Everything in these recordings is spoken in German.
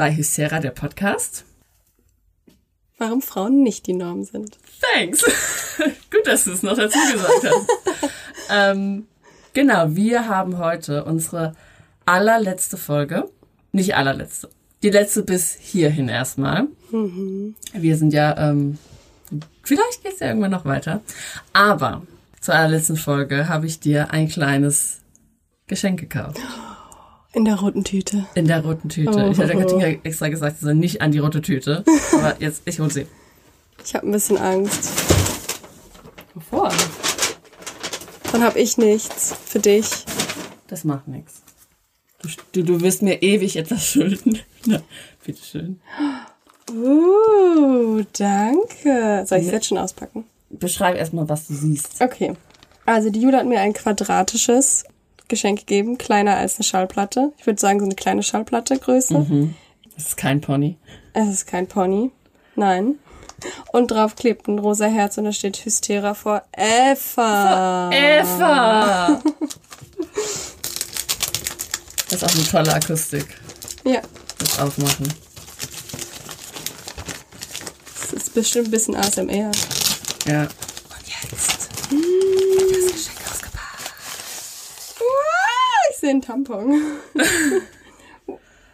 bei Hystera, der Podcast. Warum Frauen nicht die Norm sind. Thanks. Gut, dass du es noch dazu gesagt hast. ähm, genau, wir haben heute unsere allerletzte Folge. Nicht allerletzte. Die letzte bis hierhin erstmal. Mhm. Wir sind ja, ähm, vielleicht geht's ja irgendwann noch weiter. Aber zur allerletzten Folge habe ich dir ein kleines Geschenk gekauft. In der roten Tüte. In der roten Tüte. Ich hatte Katinka extra gesagt, sie soll nicht an die rote Tüte. Aber jetzt, ich hol sie. Ich habe ein bisschen Angst. Wovor? Dann habe ich nichts für dich. Das macht nichts. Du, du, du wirst mir ewig etwas schulden. Na, bitteschön. Uh, danke. Soll ich es jetzt schon auspacken? Beschreib erstmal, was du siehst. Okay. Also die Jule hat mir ein quadratisches Geschenk gegeben, kleiner als eine Schallplatte. Ich würde sagen, so eine kleine Schallplatte Größe. Das ist kein Pony. Es ist kein Pony. Nein. Und drauf klebt ein rosa Herz und da steht Hystera vor Eva. Eva! Das ist auch eine tolle Akustik. Ja, Das Aufmachen. das ist bestimmt ein bisschen ASMR. Ja. Und jetzt. Das Geschenk. Einen Tampon.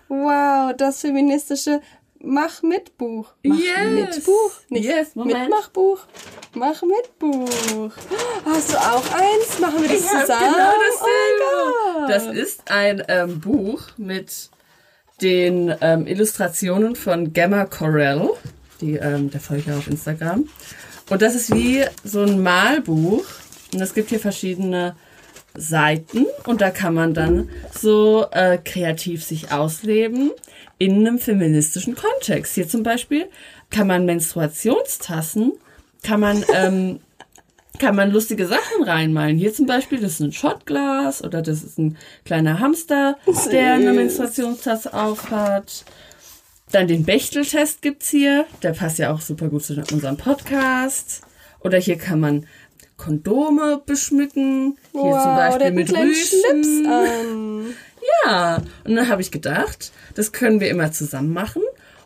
wow, das feministische Mach mit Buch. Mach Yes. mit Buch. Nicht Yes, Moment. Mitmachbuch. Mach mit Buch. Hast du auch eins? Machen wir das Ich zusammen? genau oh dasselbe. Gott. Das ist ein ähm, Buch mit den ähm, Illustrationen von Gemma Corell, die ähm, der folgt ja auf Instagram. Und das ist wie so ein Malbuch. Und es gibt hier verschiedene Seiten und da kann man dann so äh, kreativ sich ausleben in einem feministischen Kontext. Hier zum Beispiel kann man Menstruationstassen, kann man ähm, kann man lustige Sachen reinmalen. Hier zum Beispiel, das ist ein Shotglas oder das ist ein kleiner Hamster, der eine Menstruationstasse aufhat. Dann den Bechteltest gibt's hier. Der passt ja auch super gut zu unserem Podcast. Oder hier kann man Kondome beschmücken. Hier wow, zum der Beispiel mit Rüschen. Ja, und dann habe ich gedacht, das können wir immer zusammen machen.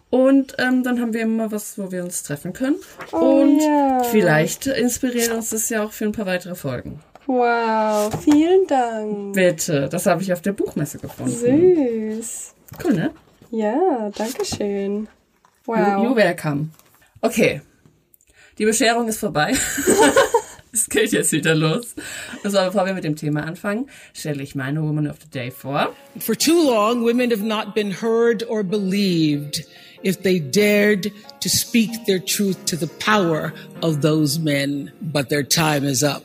Und ähm, dann haben wir immer was, wo wir uns treffen können. und Oh ja. vielleicht inspiriert uns das ja auch für ein paar weitere Folgen. Wow, vielen Dank. Bitte, das habe ich auf der Buchmesse gefunden. Süß. Cool, ne? Ja, danke schön. You, Wow. you welcome. Okay, die Bescherung ist vorbei. Es geht jetzt wieder los. Also bevor wir mit dem Thema anfangen, stelle ich meine Woman of the Day vor. For too long, women have not been heard or believed if they dared to speak their truth to the power of those men. But their time is up.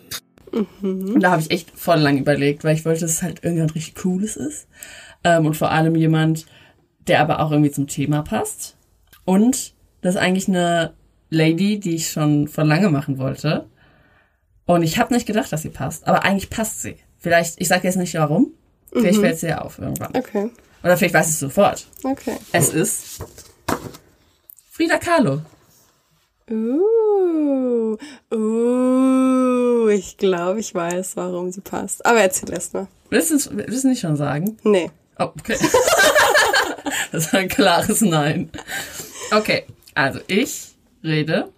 Und da habe ich echt voll lang überlegt, weil ich wollte, dass es halt irgendwann richtig Cooles ist. Ähm, und vor allem jemand, der aber auch irgendwie zum Thema passt. Und das ist eigentlich eine Lady, die ich schon vor lange machen wollte. Und ich habe nicht gedacht, dass sie passt. Aber eigentlich passt sie. Vielleicht, ich sage jetzt nicht warum. Vielleicht fällt sie ja auf irgendwann. Okay, Oder vielleicht weiß ich es sofort. okay. Es ist Frida Kahlo. Uh, uh, ich glaube, ich weiß, warum sie passt. Aber erzähl erst mal. Willst du du nicht schon sagen? Nee. Oh, okay. das war ein klares Nein. Okay, also ich rede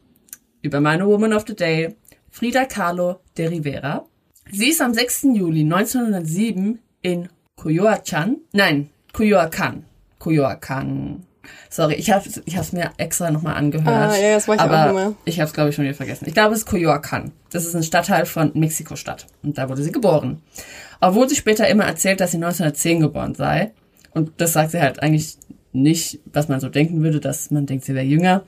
über meine Woman of the Day, Frida Kahlo de Rivera. Sie ist am 6. Juli 1907 in Coyoacán, nein, Coyoacán, Coyoacán. Sorry, ich habe ich es mir extra nochmal angehört. Ah, ja, das mach ich auch aber immer. ich habe es, glaube ich, schon wieder vergessen. Ich glaube, es ist Coyoacán. Das ist ein Stadtteil von Mexiko-Stadt. Und da wurde sie geboren. Obwohl sie später immer erzählt, dass sie 1910 geboren sei. Und das sagt sie halt eigentlich nicht, was man so denken würde, dass man denkt, sie wäre jünger.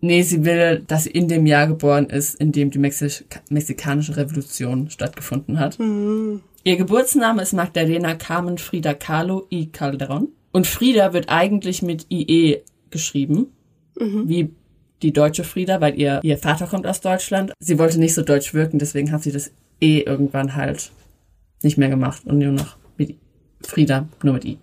Nee, sie will, dass sie in dem Jahr geboren ist, in dem die Mexi mexikanische Revolution stattgefunden hat. Ihr Geburtsname ist Magdalena Carmen Frida Kahlo y Calderón. Und Frida wird eigentlich mit IE geschrieben, wie die deutsche Frieda, weil ihr, ihr Vater kommt aus Deutschland. Sie wollte nicht so deutsch wirken, deswegen hat sie das eh irgendwann halt nicht mehr gemacht und nur noch mit Frieda, nur mit I.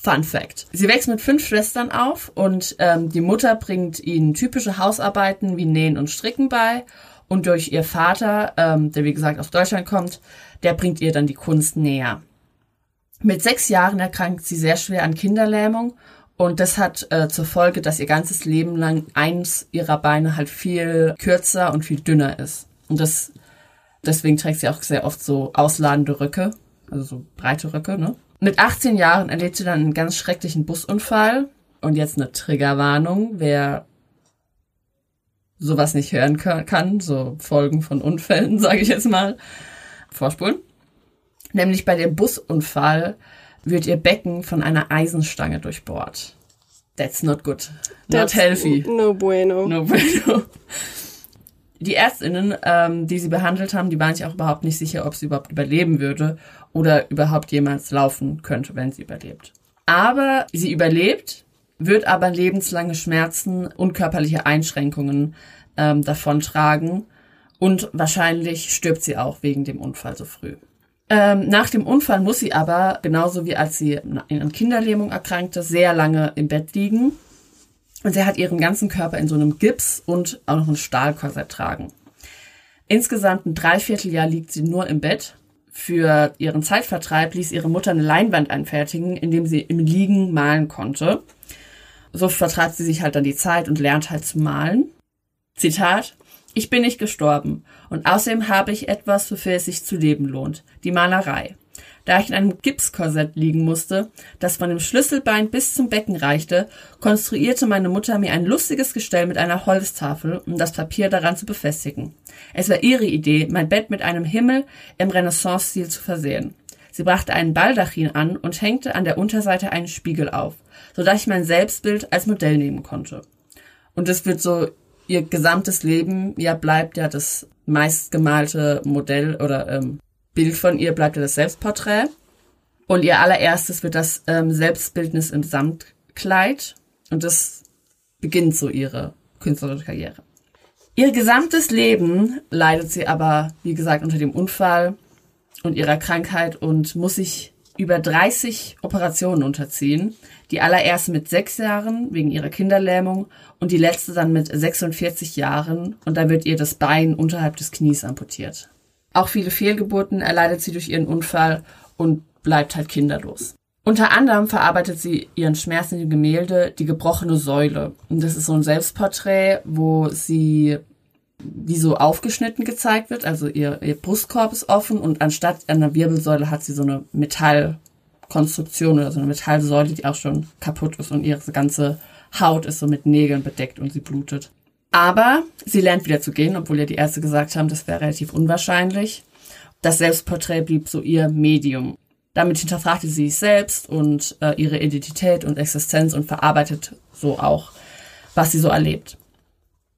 Fun Fact. Sie wächst mit fünf Schwestern auf und ähm, die Mutter bringt ihnen typische Hausarbeiten wie Nähen und Stricken bei. Und durch ihr Vater, ähm, der wie gesagt aus Deutschland kommt, der bringt ihr dann die Kunst näher. Mit sechs Jahren erkrankt sie sehr schwer an Kinderlähmung und das hat äh, zur Folge, dass ihr ganzes Leben lang eins ihrer Beine halt viel kürzer und viel dünner ist. Und das deswegen trägt sie auch sehr oft so ausladende Röcke, also so breite Röcke, ne? Mit 18 Jahren erlebt sie dann einen ganz schrecklichen Busunfall. Und jetzt eine Triggerwarnung, wer sowas nicht hören kann, so Folgen von Unfällen, sage ich jetzt mal, vorspulen. Nämlich bei dem Busunfall wird ihr Becken von einer Eisenstange durchbohrt. That's not good. Not That's healthy. No bueno. No bueno. Die Ärztinnen, ähm, die sie behandelt haben, die waren sich auch überhaupt nicht sicher, ob sie überhaupt überleben würde oder überhaupt jemals laufen könnte, wenn sie überlebt. Aber sie überlebt, wird aber lebenslange Schmerzen und körperliche Einschränkungen ähm, davontragen und wahrscheinlich stirbt sie auch wegen dem Unfall so früh. Ähm, nach dem Unfall muss sie aber, genauso wie als sie an Kinderlähmung erkrankte, sehr lange im Bett liegen. Und sie hat ihren ganzen Körper in so einem Gips und auch noch ein Stahlkorsett tragen. Insgesamt ein Dreivierteljahr liegt sie nur im Bett. Für ihren Zeitvertreib ließ ihre Mutter eine Leinwand anfertigen, indem sie im Liegen malen konnte. So vertreibt sie sich halt dann die Zeit und lernt halt zu malen. Zitat. Ich bin nicht gestorben und außerdem habe ich etwas, wofür es sich zu leben lohnt. Die Malerei. Da ich in einem Gipskorsett liegen musste, das von dem Schlüsselbein bis zum Becken reichte, konstruierte meine Mutter mir ein lustiges Gestell mit einer Holztafel, um das Papier daran zu befestigen. Es war ihre Idee, mein Bett mit einem Himmel im Renaissance-Stil zu versehen. Sie brachte einen Baldachin an und hängte an der Unterseite einen Spiegel auf, so dass ich mein Selbstbild als Modell nehmen konnte. Und es wird so ihr gesamtes Leben ja bleibt ja das meistgemalte Modell oder ähm, Bild von ihr bleibt ja das Selbstporträt. Und ihr allererstes wird das ähm, Selbstbildnis im Samtkleid. Und das beginnt so ihre künstlerische Karriere. Ihr gesamtes Leben leidet sie aber, wie gesagt, unter dem Unfall und ihrer Krankheit und muss sich über 30 Operationen unterziehen. Die allererste mit sechs Jahren wegen ihrer Kinderlähmung und die letzte dann mit 46 Jahren und da wird ihr das Bein unterhalb des Knies amputiert. Auch viele Fehlgeburten erleidet sie durch ihren Unfall und bleibt halt kinderlos. Unter anderem verarbeitet sie ihren Schmerz in dem Gemälde Die gebrochene Säule. Und das ist so ein Selbstporträt, wo sie wie so aufgeschnitten gezeigt wird. Also ihr, ihr Brustkorb ist offen und anstatt einer Wirbelsäule hat sie so eine Metallkonstruktion oder so eine Metallsäule, die auch schon kaputt ist und ihre ganze Haut ist so mit Nägeln bedeckt und sie blutet. Aber sie lernt wieder zu gehen, obwohl ja die Ärzte gesagt haben, das wäre relativ unwahrscheinlich. Das Selbstporträt blieb so ihr Medium. Damit hinterfragte sie sich selbst und äh, ihre Identität und Existenz und verarbeitet so auch, was sie so erlebt.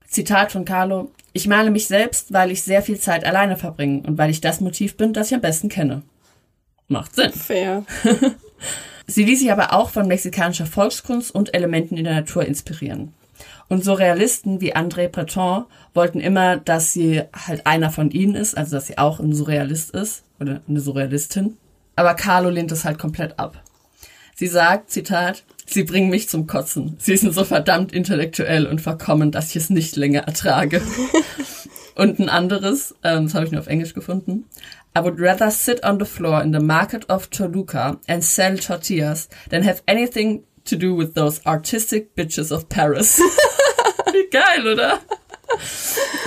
Zitat von Carlo. Ich male mich selbst, weil ich sehr viel Zeit alleine verbringe und weil ich das Motiv bin, das ich am besten kenne. Macht Sinn. Fair. Sie ließ sich aber auch von mexikanischer Volkskunst und Elementen in der Natur inspirieren. Und Surrealisten wie André Breton wollten immer, dass sie halt einer von ihnen ist, also dass sie auch ein Surrealist ist oder eine Surrealistin. Aber Carlo lehnt es halt komplett ab. Sie sagt, Zitat, Sie bringen mich zum Kotzen. Sie sind so verdammt intellektuell und verkommen, dass ich es nicht länger ertrage. und ein anderes, ähm, das habe ich nur auf Englisch gefunden. I would rather sit on the floor in the market of Toluca and sell tortillas than have anything to do with those artistic bitches of Paris. Wie geil, oder?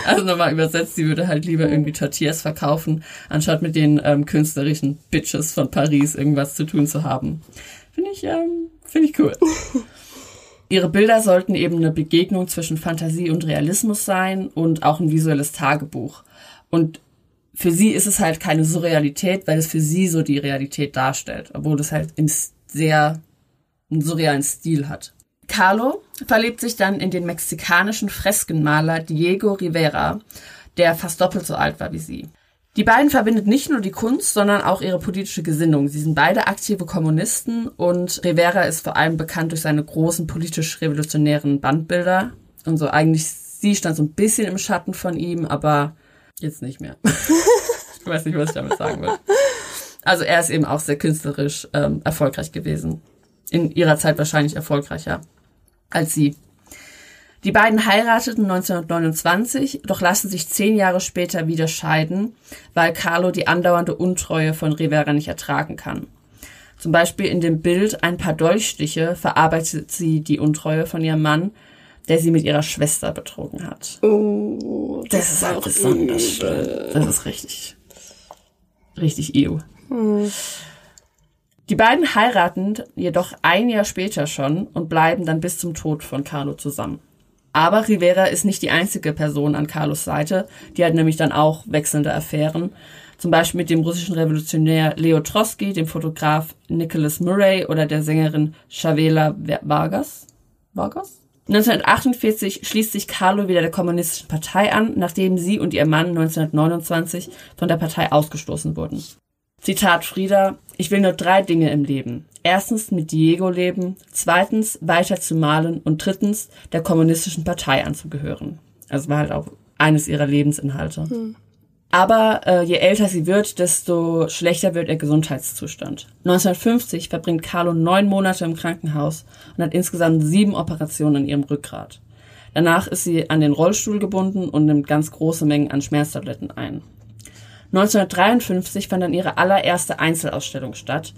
Also nochmal übersetzt, sie würde halt lieber irgendwie Tortillas verkaufen, anstatt mit den ähm, künstlerischen Bitches von Paris irgendwas zu tun zu haben. Finde ich, ähm, finde ich cool. Ihre Bilder sollten eben eine Begegnung zwischen Fantasie und Realismus sein und auch ein visuelles Tagebuch. Und für sie ist es halt keine Surrealität, weil es für sie so die Realität darstellt, obwohl es halt im sehr einen surrealen Stil hat. Carlo verliebt sich dann in den mexikanischen Freskenmaler Diego Rivera, der fast doppelt so alt war wie sie. Die beiden verbindet nicht nur die Kunst, sondern auch ihre politische Gesinnung. Sie sind beide aktive Kommunisten und Rivera ist vor allem bekannt durch seine großen politisch-revolutionären Bandbilder. Und so eigentlich, sie stand so ein bisschen im Schatten von ihm, aber jetzt nicht mehr. ich weiß nicht, was ich damit sagen will. Also er ist eben auch sehr künstlerisch ähm, erfolgreich gewesen. In ihrer Zeit wahrscheinlich erfolgreicher als sie. Die beiden heirateten 1929, doch lassen sich zehn Jahre später wieder scheiden, weil Carlo die andauernde Untreue von Rivera nicht ertragen kann. Zum Beispiel in dem Bild Ein paar Dolchstiche verarbeitet sie die Untreue von ihrem Mann, der sie mit ihrer Schwester betrogen hat. Oh, Das, ist halt besonders schlimm. Das ist richtig, richtig ew. Die beiden heiraten jedoch ein Jahr später schon und bleiben dann bis zum Tod von Carlo zusammen. Aber Rivera ist nicht die einzige Person an Carlos Seite, die hat nämlich dann auch wechselnde Affären. Zum Beispiel mit dem russischen Revolutionär Leo Trotsky, dem Fotograf Nicholas Murray oder der Sängerin Chavela Vargas. Vargas? 1948 schließt sich Carlo wieder der kommunistischen Partei an, nachdem sie und ihr Mann 1929 von der Partei ausgestoßen wurden. Zitat Frieda, ich will nur drei Dinge im Leben. Erstens mit Diego leben, zweitens weiter zu malen und drittens der kommunistischen Partei anzugehören. Also war halt auch eines ihrer Lebensinhalte. Aber äh, je älter sie wird, desto schlechter wird ihr Gesundheitszustand. 1950 verbringt Carlo neun Monate im Krankenhaus und hat insgesamt sieben Operationen an ihrem Rückgrat. Danach ist sie an den Rollstuhl gebunden und nimmt ganz große Mengen an Schmerztabletten ein. 1953 fand dann ihre allererste Einzelausstellung statt,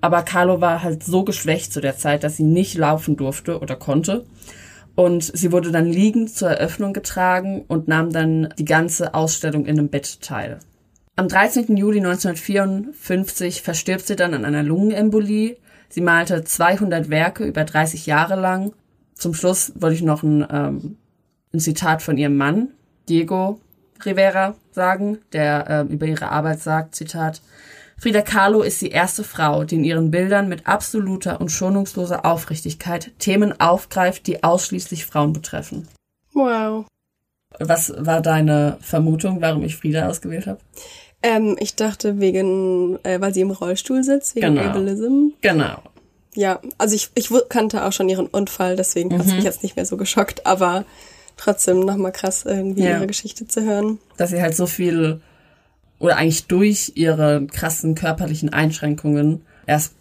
aber Carlo war halt so geschwächt zu der Zeit, dass sie nicht laufen durfte oder konnte. Und sie wurde dann liegend zur Eröffnung getragen und nahm dann die ganze Ausstellung in einem Bett teil. Am 13. Juli 1954 verstirbt sie dann an einer Lungenembolie. Sie malte 200 Werke über 30 Jahre lang. Zum Schluss wollte ich noch ein, ähm, ein Zitat von ihrem Mann, Diego Rivera, sagen, der äh, über ihre Arbeit sagt, Zitat, Frida Kahlo ist die erste Frau, die in ihren Bildern mit absoluter und schonungsloser Aufrichtigkeit Themen aufgreift, die ausschließlich Frauen betreffen. Wow. Was war deine Vermutung, warum ich Frida ausgewählt habe? Ähm, ich dachte wegen, äh, weil sie im Rollstuhl sitzt, wegen Genau. Ableism. Genau. Ja, also ich, ich kannte auch schon ihren Unfall, deswegen Mhm. hat es mich jetzt nicht mehr so geschockt, aber trotzdem nochmal krass, irgendwie Ja. ihre Geschichte zu hören. Dass sie halt so viel oder eigentlich durch ihre krassen körperlichen Einschränkungen erst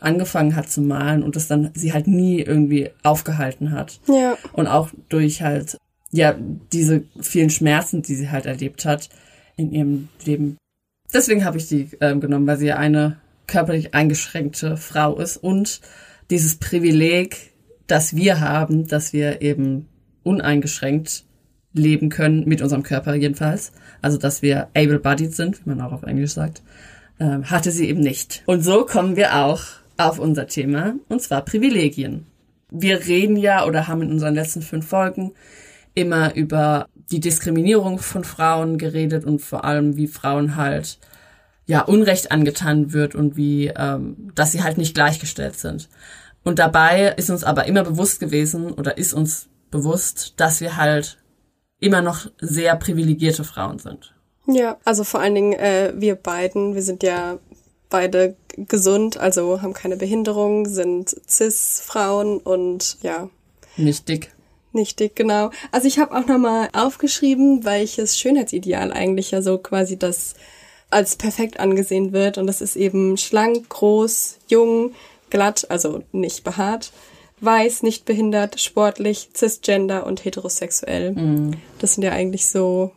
angefangen hat zu malen und das dann sie halt nie irgendwie aufgehalten hat. Ja. Und auch durch halt, ja, diese vielen Schmerzen, die sie halt erlebt hat in ihrem Leben. Deswegen habe ich die ähm, genommen, weil sie eine körperlich eingeschränkte Frau ist und dieses Privileg, das wir haben, dass wir eben uneingeschränkt leben können, mit unserem Körper jedenfalls. Also, dass wir able-bodied sind, wie man auch auf Englisch sagt, ähm, hatte sie eben nicht. Und so kommen wir auch auf unser Thema, und zwar Privilegien. Wir reden ja oder haben in unseren letzten fünf Folgen immer über die Diskriminierung von Frauen geredet und vor allem, wie Frauen halt ja Unrecht angetan wird und wie, ähm, dass sie halt nicht gleichgestellt sind. Und dabei ist uns aber immer bewusst gewesen oder ist uns bewusst, dass wir halt immer noch sehr privilegierte Frauen sind. Ja, also vor allen Dingen äh, wir beiden, wir sind ja beide gesund, also haben keine Behinderung, sind Cis-Frauen und ja, Nicht dick. nicht dick, genau. Also ich habe auch nochmal aufgeschrieben, welches Schönheitsideal eigentlich ja so quasi das als perfekt angesehen wird. Und das ist eben schlank, groß, jung, glatt, also nicht behaart, weiß, nicht behindert, sportlich, cisgender und heterosexuell. Das sind ja eigentlich so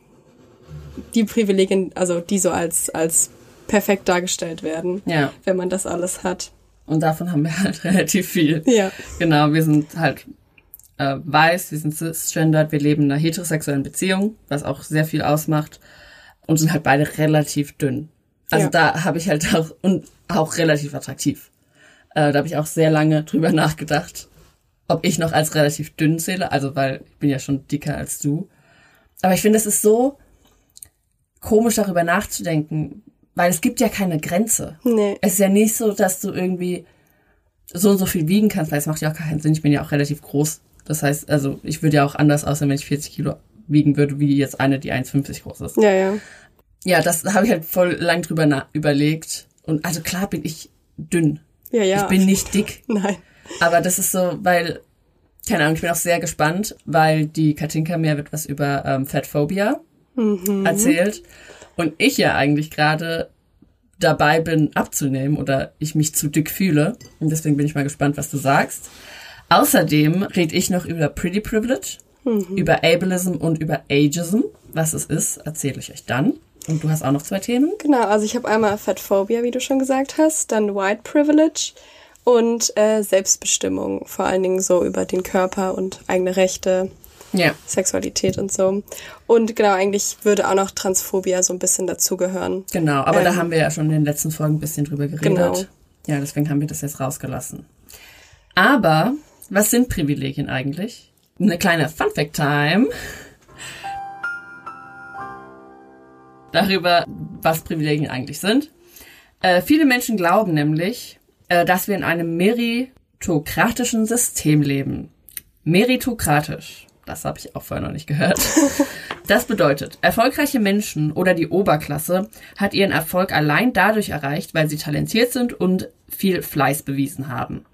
die Privilegien, also die so als, als perfekt dargestellt werden, Ja. wenn man das alles hat. Und davon haben wir halt relativ viel. Ja. Genau, wir sind halt äh, weiß, wir sind cisgendered, wir leben in einer heterosexuellen Beziehung, was auch sehr viel ausmacht und sind halt beide relativ dünn. Also Ja. da habe ich halt auch und auch relativ attraktiv. Äh, da habe ich auch sehr lange drüber nachgedacht, ob ich noch als relativ dünn zähle, also weil ich bin ja schon dicker als du. Aber ich finde, es ist so komisch darüber nachzudenken, weil es gibt ja keine Grenze. Nee. Es ist ja nicht so, dass du irgendwie so und so viel wiegen kannst, weil es macht ja auch keinen Sinn. Ich bin ja auch relativ groß. Das heißt, also ich würde ja auch anders aussehen, wenn ich 40 Kilo wiegen würde, wie jetzt eine, die 1,50 groß ist. Ja, ja. Ja, das habe ich halt voll lang drüber überlegt. Und also klar bin ich dünn. Ja, ja. Ich bin nicht dick. Nein. Aber das ist so, weil, keine Ahnung, ich bin auch sehr gespannt, weil die Katinka mir etwas über ähm, Fatphobia erzählt. Und ich ja eigentlich gerade dabei bin, abzunehmen oder ich mich zu dick fühle. Und deswegen bin ich mal gespannt, was du sagst. Außerdem rede ich noch über Pretty Privilege, über Ableism und über Ageism. Was es ist, erzähle ich euch dann. Und du hast auch noch zwei Themen. Genau, also ich habe einmal Fatphobia, wie du schon gesagt hast, dann White Privilege und äh, Selbstbestimmung, vor allen Dingen so über den Körper und eigene Rechte, Ja. Sexualität und so. Und genau, eigentlich würde auch noch Transphobia so ein bisschen dazugehören. Genau, aber da Ähm, haben wir ja schon in den letzten Folgen ein bisschen drüber geredet. Genau. Ja, deswegen haben wir das jetzt rausgelassen. Aber was sind Privilegien eigentlich? Eine kleine Fun Fact Time. Darüber, was Privilegien eigentlich sind. Äh, viele Menschen glauben nämlich, äh, dass wir in einem meritokratischen System leben. Meritokratisch. Das habe ich auch vorher noch nicht gehört. Das bedeutet, erfolgreiche Menschen oder die Oberklasse hat ihren Erfolg allein dadurch erreicht, weil sie talentiert sind und viel Fleiß bewiesen haben.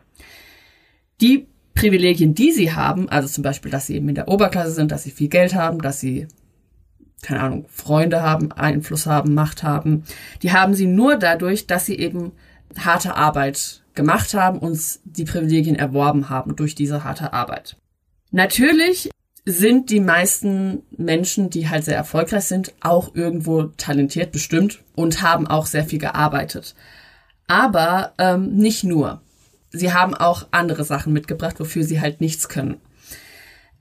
Die Privilegien, die sie haben, also zum Beispiel, dass sie eben in der Oberklasse sind, dass sie viel Geld haben, dass sie, keine Ahnung, Freunde haben, Einfluss haben, Macht haben, die haben sie nur dadurch, dass sie eben harte Arbeit gemacht haben und die Privilegien erworben haben durch diese harte Arbeit. Natürlich sind die meisten Menschen, die halt sehr erfolgreich sind, auch irgendwo talentiert bestimmt und haben auch sehr viel gearbeitet. Aber ähm, nicht nur. Sie haben auch andere Sachen mitgebracht, wofür sie halt nichts können.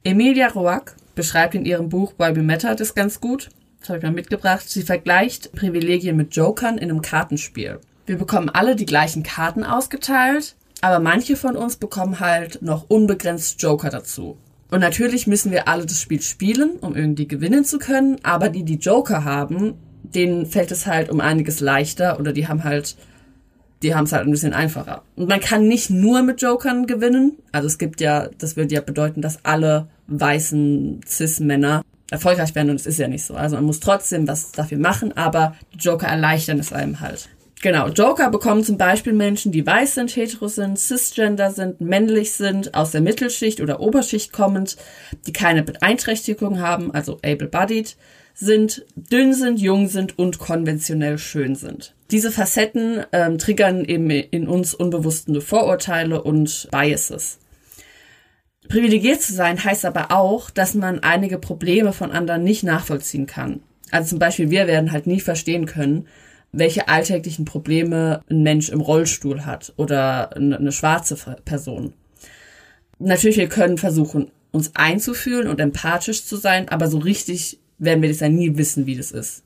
Emilia Roark beschreibt in ihrem Buch Why We Matter das ganz gut. Das habe ich mal mitgebracht. Sie vergleicht Privilegien mit Jokern in einem Kartenspiel. Wir bekommen alle die gleichen Karten ausgeteilt, aber manche von uns bekommen halt noch unbegrenzt Joker dazu. Und natürlich müssen wir alle das Spiel spielen, um irgendwie gewinnen zu können, aber die, die Joker haben, denen fällt es halt um einiges leichter oder die haben halt, die haben es halt ein bisschen einfacher. Und man kann nicht nur mit Jokern gewinnen. Also es gibt ja, das würde ja bedeuten, dass alle weißen Cis-Männer erfolgreich werden und es ist ja nicht so. Also man muss trotzdem was dafür machen, aber Joker erleichtern es einem halt. Genau, Joker bekommen zum Beispiel Menschen, die weiß sind, hetero sind, cisgender sind, männlich sind, aus der Mittelschicht oder Oberschicht kommend, die keine Beeinträchtigung haben, also able-bodied sind, dünn sind, jung sind und konventionell schön sind. Diese Facetten ähm, triggern eben in uns unbewusste Vorurteile und Biases. Privilegiert zu sein heißt aber auch, dass man einige Probleme von anderen nicht nachvollziehen kann. Also zum Beispiel, wir werden halt nie verstehen können, welche alltäglichen Probleme ein Mensch im Rollstuhl hat oder eine, eine schwarze Person. Natürlich, wir können versuchen, uns einzufühlen und empathisch zu sein, aber so richtig werden wir das ja nie wissen, wie das ist.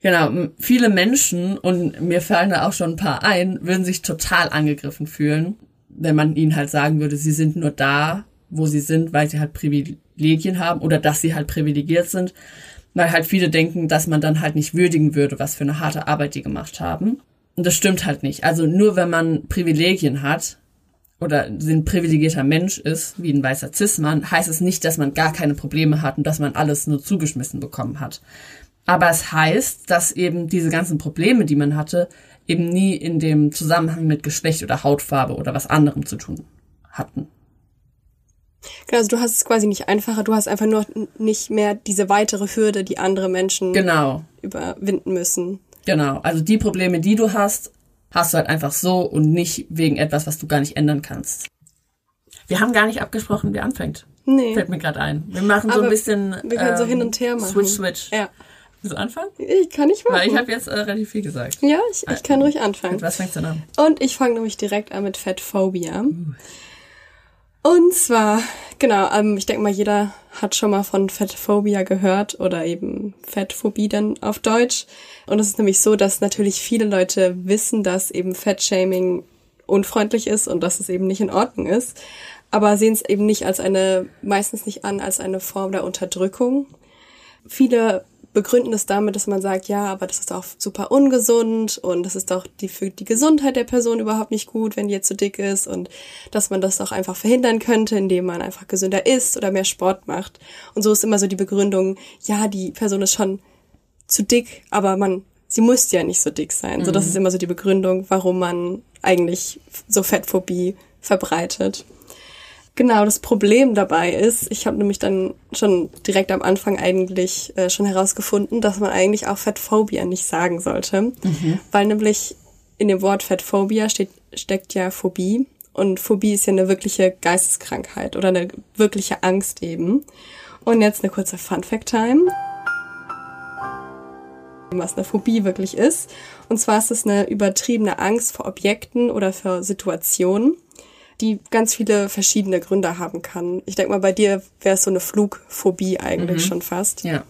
Genau, viele Menschen, und mir fallen da auch schon ein paar ein, würden sich total angegriffen fühlen, wenn man ihnen halt sagen würde, sie sind nur da, wo sie sind, weil sie halt Privilegien haben oder dass sie halt privilegiert sind, weil halt viele denken, dass man dann halt nicht würdigen würde, was für eine harte Arbeit die gemacht haben. Und das stimmt halt nicht. Also nur wenn man Privilegien hat oder ein privilegierter Mensch ist, wie ein weißer Cis-Mann, heißt es nicht, dass man gar keine Probleme hat und dass man alles nur zugeschmissen bekommen hat. Aber es heißt, dass eben diese ganzen Probleme, die man hatte, eben nie in dem Zusammenhang mit Geschlecht oder Hautfarbe oder was anderem zu tun hatten. Genau, also du hast es quasi nicht einfacher, du hast einfach nur nicht mehr diese weitere Hürde, die andere Menschen Genau, überwinden müssen. genau. Also die Probleme, die du hast, hast du halt einfach so und nicht wegen etwas, was du gar nicht ändern kannst. Wir haben gar nicht abgesprochen, wer anfängt. Nee. Fällt mir gerade ein. Wir machen so Aber ein bisschen wir können so ähm, hin und her machen. Switch, switch. Ja. Willst du anfangen? Ich kann nicht machen. Weil ich habe jetzt äh, relativ viel gesagt. ja, ich, ich kann ruhig anfangen. Mit was fängst du denn an? Und ich fange nämlich direkt an mit Fettphobia. Und zwar, genau, ähm, ich denke mal, jeder hat schon mal von Fettphobia gehört oder eben Fettphobie dann auf Deutsch. Und es ist nämlich so, dass natürlich viele Leute wissen, dass eben Fettshaming unfreundlich ist und dass es eben nicht in Ordnung ist, aber sehen es eben nicht als eine, meistens nicht an als eine Form der Unterdrückung. Viele begründen es damit, dass man sagt, ja, aber das ist auch super ungesund und das ist doch die, für die Gesundheit der Person überhaupt nicht gut, wenn die jetzt zu dick ist und dass man das auch einfach verhindern könnte, indem man einfach gesünder isst oder mehr Sport macht. Und so ist immer so die Begründung, ja, die Person ist schon zu dick, aber man sie muss ja nicht so dick sein. So, das ist immer so die Begründung, warum man eigentlich so Fettphobie verbreitet. Genau, das Problem dabei ist, ich habe nämlich dann schon direkt am Anfang eigentlich äh, schon herausgefunden, dass man eigentlich auch Fettphobia nicht sagen sollte, weil nämlich in dem Wort Fettphobia steht, steckt ja Phobie. Und Phobie ist ja eine wirkliche Geisteskrankheit oder eine wirkliche Angst eben. Und jetzt eine kurze Fun Fact Time. Was eine Phobie wirklich ist. Und zwar ist es eine übertriebene Angst vor Objekten oder vor Situationen, die ganz viele verschiedene Gründe haben kann. Ich denke mal, bei dir wäre es so eine Flugphobie eigentlich schon fast. Ja.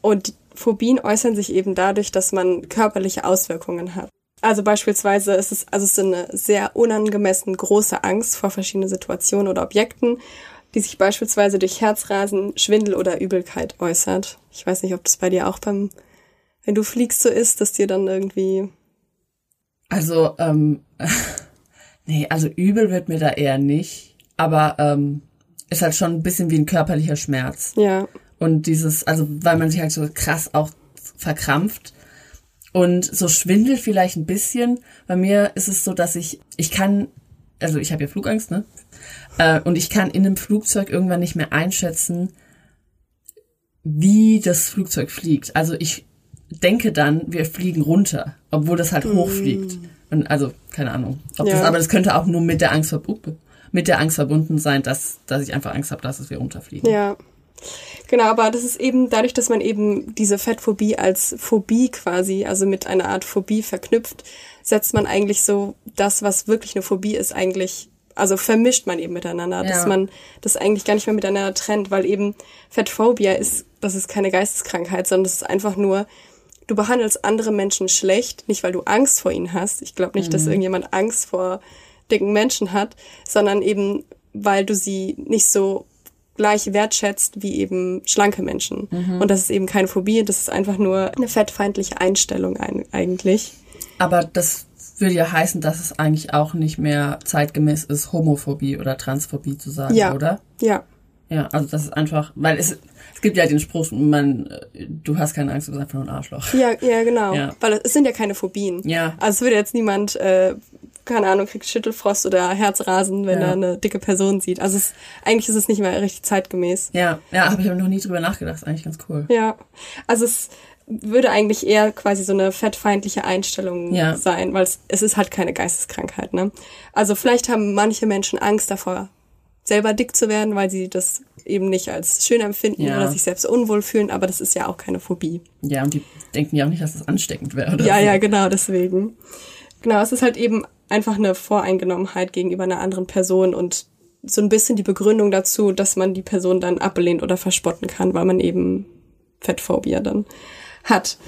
Und Phobien äußern sich eben dadurch, dass man körperliche Auswirkungen hat. Also beispielsweise ist es, also es ist eine sehr unangemessen große Angst vor verschiedenen Situationen oder Objekten, die sich beispielsweise durch Herzrasen, Schwindel oder Übelkeit äußert. Ich weiß nicht, ob das bei dir auch beim, wenn du fliegst so ist, dass dir dann irgendwie, Also, ähm, nee, also übel wird mir da eher nicht, aber ähm, ist halt schon ein bisschen wie ein körperlicher Schmerz. ja, Und dieses, also weil man sich halt so krass auch verkrampft. Und so Schwindel vielleicht ein bisschen. Bei mir ist es so, dass ich, ich kann, also ich habe ja Flugangst, ne? Äh, und ich kann in einem Flugzeug irgendwann nicht mehr einschätzen, wie das Flugzeug fliegt. Also ich denke dann, wir fliegen runter, obwohl das halt hochfliegt. Und also, keine Ahnung. Ob das, Ja. aber das könnte auch nur mit der Angst, verb- up, mit der Angst verbunden sein, dass, dass ich einfach Angst habe, dass es wir runterfliegen. ja. Genau, aber das ist eben dadurch, dass man eben diese Fettphobie als Phobie quasi, also mit einer Art Phobie verknüpft, setzt man eigentlich so das, was wirklich eine Phobie ist, eigentlich, also vermischt man eben miteinander, dass Ja. man das eigentlich gar nicht mehr miteinander trennt, weil eben Fettphobia ist, das ist keine Geisteskrankheit, sondern das ist einfach nur, du behandelst andere Menschen schlecht, nicht weil du Angst vor ihnen hast. Ich glaube nicht, dass irgendjemand Angst vor dicken Menschen hat, sondern eben, weil du sie nicht so gleich wertschätzt wie eben schlanke Menschen. Und das ist eben keine Phobie, das ist einfach nur eine fettfeindliche Einstellung ein, eigentlich. Aber das würde ja heißen, dass es eigentlich auch nicht mehr zeitgemäß ist, Homophobie oder Transphobie zu sagen, Ja. oder? Ja, Ja, also das ist einfach, weil es, es gibt ja den Spruch, man, du hast keine Angst, du bist einfach nur ein Arschloch. ja, ja, genau. Ja. Weil es sind ja keine Phobien. Ja. Also es würde jetzt niemand, äh, keine Ahnung, kriegt Schüttelfrost oder Herzrasen, wenn Ja. er eine dicke Person sieht. Also es, eigentlich ist es nicht mehr richtig zeitgemäß. Ja, ja, habe ich aber noch nie drüber nachgedacht, ist eigentlich ganz cool. Ja, also es würde eigentlich eher quasi so eine fettfeindliche Einstellung Ja. sein, weil es, es ist halt keine Geisteskrankheit, ne? Also vielleicht haben manche Menschen Angst davor, selber dick zu werden, weil sie das eben nicht als schön empfinden Ja. oder sich selbst unwohl fühlen, aber das ist ja auch keine Phobie. Ja, und die denken ja auch nicht, dass das ansteckend wäre? Ja, so. ja, genau, deswegen. Genau, es ist halt eben einfach eine Voreingenommenheit gegenüber einer anderen Person und so ein bisschen die Begründung dazu, dass man die Person dann ablehnt oder verspotten kann, weil man eben Fettphobia dann hat.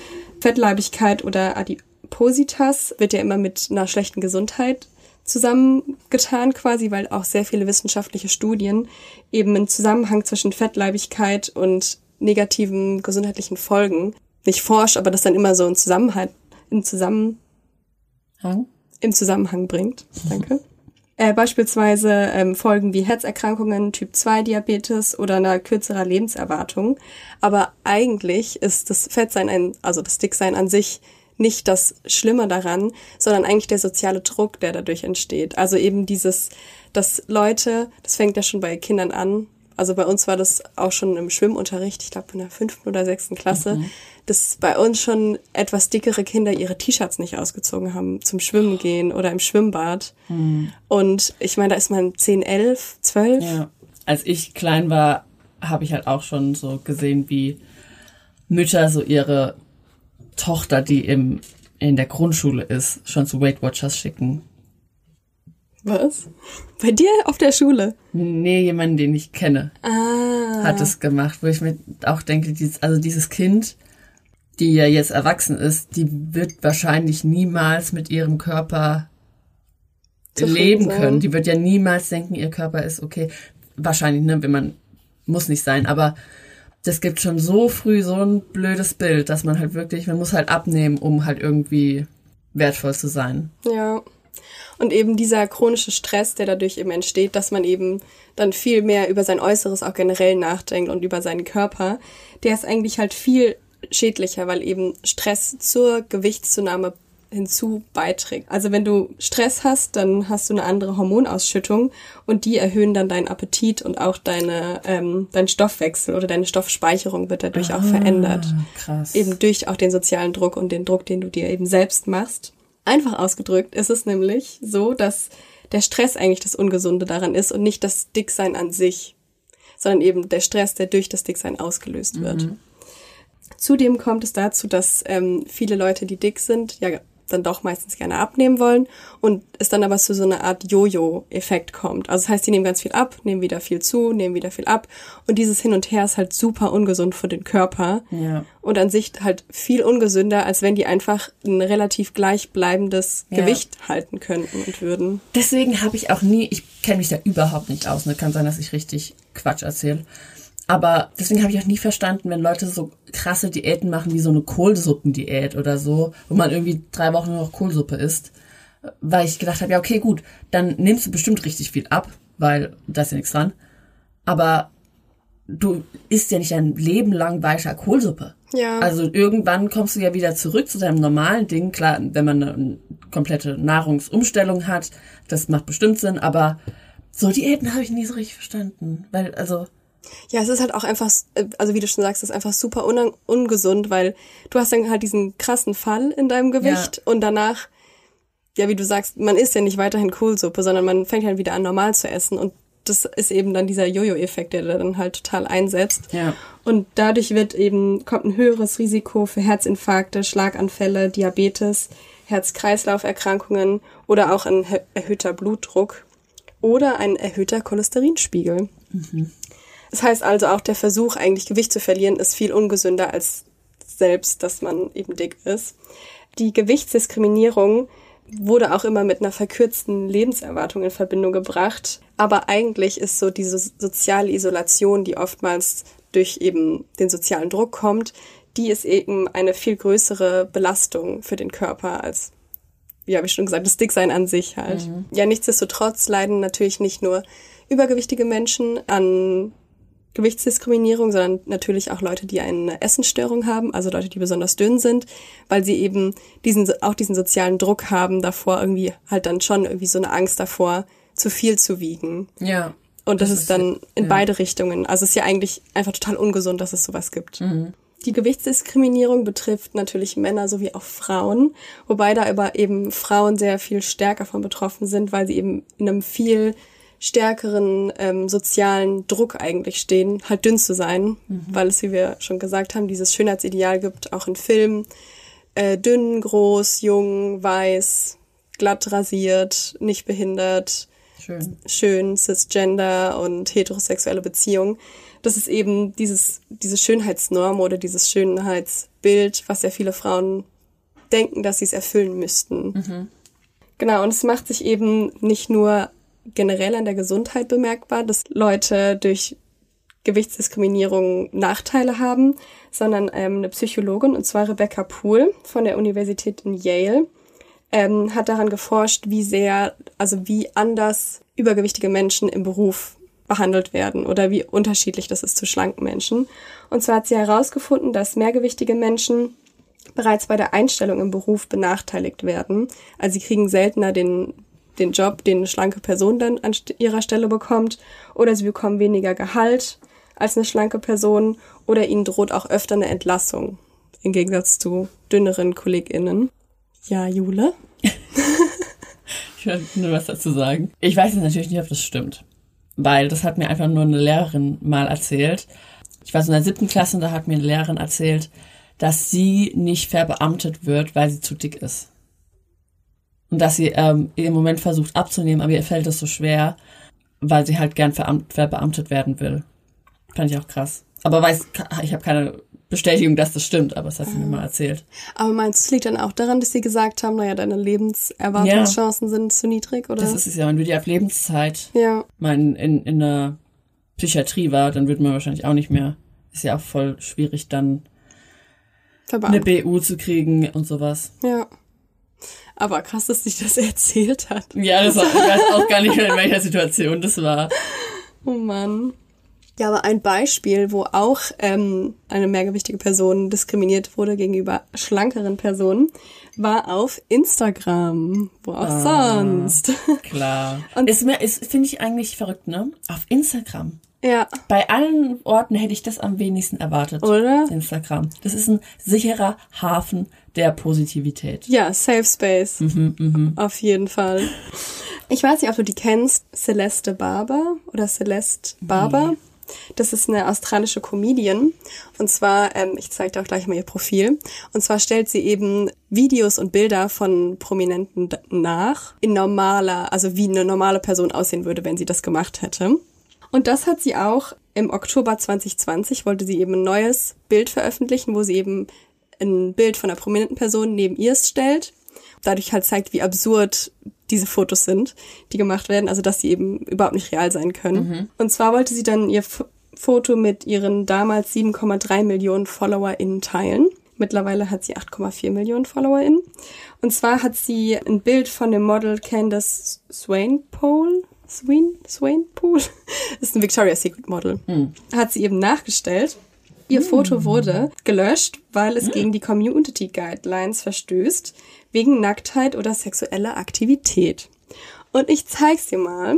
Fettleibigkeit oder Adipositas wird ja immer mit einer schlechten Gesundheit zusammengetan quasi, weil auch sehr viele wissenschaftliche Studien eben einen Zusammenhang zwischen Fettleibigkeit und negativen gesundheitlichen Folgen nicht forscht, aber das dann immer so in Zusammenhang, in Zusammen, Hang? im Zusammenhang bringt. Danke. Äh, beispielsweise ähm, Folgen wie Herzerkrankungen, Typ-2-Diabetes oder einer kürzerer Lebenserwartung. Aber eigentlich ist das Fettsein, ein, also das Dicksein an sich, nicht das Schlimme daran, sondern eigentlich der soziale Druck, der dadurch entsteht. Also eben dieses, dass Leute, das fängt ja schon bei Kindern an, also bei uns war das auch schon im Schwimmunterricht, ich glaube in der fünften oder sechsten Klasse, dass bei uns schon etwas dickere Kinder ihre T-Shirts nicht ausgezogen haben zum Schwimmen gehen oder im Schwimmbad. Und ich meine, da ist man 10, 11, 12. Ja. Als ich klein war, habe ich halt auch schon so gesehen, wie Mütter so ihre Tochter, die im, in der Grundschule ist, schon zu Weight Watchers schicken. Was? Bei dir auf der Schule? Nee, jemanden, den ich kenne, Ah. hat es gemacht, wo ich mir auch denke, dieses, also dieses Kind, die ja jetzt erwachsen ist, die wird wahrscheinlich niemals mit ihrem Körper Zufrieden leben sein. können. Die wird ja niemals denken, ihr Körper ist okay. Wahrscheinlich, ne, wenn man, muss nicht sein, aber das gibt schon so früh so ein blödes Bild, dass man halt wirklich, man muss halt abnehmen, um halt irgendwie wertvoll zu sein. Ja. Und eben dieser chronische Stress, der dadurch eben entsteht, dass man eben dann viel mehr über sein Äußeres auch generell nachdenkt und über seinen Körper, der ist eigentlich halt viel schädlicher, weil eben Stress zur Gewichtszunahme hinzu beiträgt. Also wenn du Stress hast, dann hast du eine andere Hormonausschüttung und die erhöhen dann deinen Appetit und auch deine ähm, dein Stoffwechsel oder deine Stoffspeicherung wird dadurch auch verändert. krass. Eben durch auch den sozialen Druck und den Druck, den du dir eben selbst machst. Einfach ausgedrückt ist es nämlich so, dass der Stress eigentlich das Ungesunde daran ist und nicht das Dicksein an sich, sondern eben der Stress, der durch das Dicksein ausgelöst wird. Zudem kommt es dazu, dass ähm, viele Leute, die dick sind, ja dann doch meistens gerne abnehmen wollen und es dann aber zu so einer Art Jojo-Effekt kommt. Also das heißt, die nehmen ganz viel ab, nehmen wieder viel zu, nehmen wieder viel ab und dieses Hin und Her ist halt super ungesund für den Körper Ja. und an sich halt viel ungesünder, als wenn die einfach ein relativ gleichbleibendes Ja. Gewicht halten könnten und würden. Deswegen habe ich auch nie, ich kenne mich da überhaupt nicht aus. Ne? Kann sein, dass ich richtig Quatsch erzähle. Aber deswegen habe ich auch nie verstanden, wenn Leute so krasse Diäten machen, wie so eine Kohlsuppendiät oder so, wo man irgendwie drei Wochen nur noch Kohlsuppe isst. Weil ich gedacht habe, ja, okay, gut, dann nimmst du bestimmt richtig viel ab, weil da ist ja nichts dran. Aber du isst ja nicht ein Leben lang weiter Kohlsuppe. Ja. Also irgendwann kommst du ja wieder zurück zu deinem normalen Ding. Klar, wenn man eine komplette Nahrungsumstellung hat, das macht bestimmt Sinn, aber so Diäten habe ich nie so richtig verstanden. Weil, also, Ja, es ist halt auch einfach, äh, also wie du schon sagst, es ist einfach super un ungesund, weil du hast dann halt diesen krassen Fall in deinem Gewicht und danach, ja, wie du sagst, man isst ja nicht weiterhin Kohlsuppe, sondern man fängt halt wieder an, normal zu essen und das ist eben dann dieser Jojo-Effekt, der da dann halt total einsetzt. Ja. Und dadurch wird eben, kommt ein höheres Risiko für Herzinfarkte, Schlaganfälle, Diabetes, Herz-Kreislauf-Erkrankungen oder auch ein erhö- erhöhter Blutdruck oder ein erhöhter Cholesterinspiegel. Das heißt also auch der Versuch, eigentlich Gewicht zu verlieren, ist viel ungesünder als selbst, dass man eben dick ist. Die Gewichtsdiskriminierung wurde auch immer mit einer verkürzten Lebenserwartung in Verbindung gebracht. Aber eigentlich ist so diese soziale Isolation, die oftmals durch eben den sozialen Druck kommt, die ist eben eine viel größere Belastung für den Körper als ja, wie schon gesagt, das Dicksein an sich halt. Ja, nichtsdestotrotz leiden natürlich nicht nur übergewichtige Menschen an Gewichtsdiskriminierung, sondern natürlich auch Leute, die eine Essensstörung haben, also Leute, die besonders dünn sind, weil sie eben diesen, auch diesen sozialen Druck haben, davor irgendwie halt dann schon irgendwie so eine Angst davor, zu viel zu wiegen. ja. Und das, Das ist dann in ja. beide Richtungen. Also es ist ja eigentlich einfach total ungesund, dass es sowas gibt. Die Gewichtsdiskriminierung betrifft natürlich Männer sowie auch Frauen, wobei da aber eben Frauen sehr viel stärker von betroffen sind, weil sie eben in einem viel stärkeren ähm, sozialen Druck eigentlich stehen, halt dünn zu sein, weil es, wie wir schon gesagt haben, dieses Schönheitsideal gibt, auch in Filmen. Äh, dünn, groß, jung, weiß, glatt rasiert, nicht behindert, Schön. schön, cisgender und heterosexuelle Beziehungen. Das ist eben dieses, diese Schönheitsnorm oder dieses Schönheitsbild, was ja viele Frauen denken, dass sie es erfüllen müssten. Genau, und es macht sich eben nicht nur generell an der Gesundheit bemerkbar, dass Leute durch Gewichtsdiskriminierung Nachteile haben, sondern ähm, eine Psychologin, und zwar Rebecca Poole von der Universität in Yale, ähm, hat daran geforscht, wie sehr, also wie anders übergewichtige Menschen im Beruf behandelt werden oder wie unterschiedlich das ist zu schlanken Menschen. Und zwar hat sie herausgefunden, dass mehrgewichtige Menschen bereits bei der Einstellung im Beruf benachteiligt werden. Also sie kriegen seltener den, den Job, den eine schlanke Person dann an ihrer Stelle bekommt, oder sie bekommen weniger Gehalt als eine schlanke Person, oder ihnen droht auch öfter eine Entlassung, im Gegensatz zu dünneren KollegInnen. Ja, Jule? Ich will nur was dazu sagen. Ich weiß jetzt natürlich nicht, ob das stimmt. Weil das hat mir einfach nur eine Lehrerin mal erzählt. Ich war so in der siebten Klasse und da hat mir eine Lehrerin erzählt, dass sie nicht verbeamtet wird, weil sie zu dick ist. Und dass sie ähm, im Moment versucht abzunehmen, aber ihr fällt es so schwer, weil sie halt gern verbeamtet werden will. Fand ich auch krass. Aber weiß, ich habe keine Bestätigung, dass das stimmt, aber das hat sie mir mal erzählt. Aber meinst du, es liegt dann auch daran, dass sie gesagt haben, naja, deine Lebenserwartungschancen sind zu niedrig, oder? Das ist es ja, wenn du die auf Lebenszeit ja. mein, in, in der Psychiatrie war, dann wird man wahrscheinlich auch nicht mehr. Ist ja auch voll schwierig, dann eine Verbeamtet. BU zu kriegen und sowas. Ja. Aber krass, dass sich das erzählt hat. Ja, das war, ich weiß auch gar nicht mehr, in welcher Situation das war. Oh Mann. Ja, aber ein Beispiel, wo auch ähm, eine mehrgewichtige Person diskriminiert wurde gegenüber schlankeren Personen, war auf Instagram. Wo auch sonst. Klar. Und- ist mir, ist, finde ich eigentlich verrückt, ne? Auf Instagram. Ja, Bei allen Orten hätte ich das am wenigsten erwartet. Oder? Instagram. Das ist ein sicherer Hafen der Positivität. ja, Safe Space. Auf jeden Fall. Ich weiß nicht, ob du die kennst, Celeste Barber oder Celeste Barber. Das ist eine australische Comedian. Und zwar, ähm, ich zeige dir auch gleich mal ihr Profil. Und zwar stellt sie eben Videos und Bilder von Prominenten nach in normaler, also wie eine normale Person aussehen würde, wenn sie das gemacht hätte. Und das hat sie auch im Oktober 2020, wollte sie eben ein neues Bild veröffentlichen, wo sie eben ein Bild von einer prominenten Person neben ihr stellt. Dadurch halt zeigt, wie absurd diese Fotos sind, die gemacht werden, also dass sie eben überhaupt nicht real sein können. Und zwar wollte sie dann ihr F Foto mit ihren damals 7,3 Millionen FollowerInnen teilen. Mittlerweile hat sie 8,4 Millionen FollowerInnen. Und zwar hat sie ein Bild von dem Model Candace Swainpole, Swain, Swainpool, ist ein Victoria's Secret Model, hat sie eben nachgestellt. Ihr Foto wurde gelöscht, weil es gegen die Community Guidelines verstößt, wegen Nacktheit oder sexueller Aktivität. Und ich zeig's dir mal.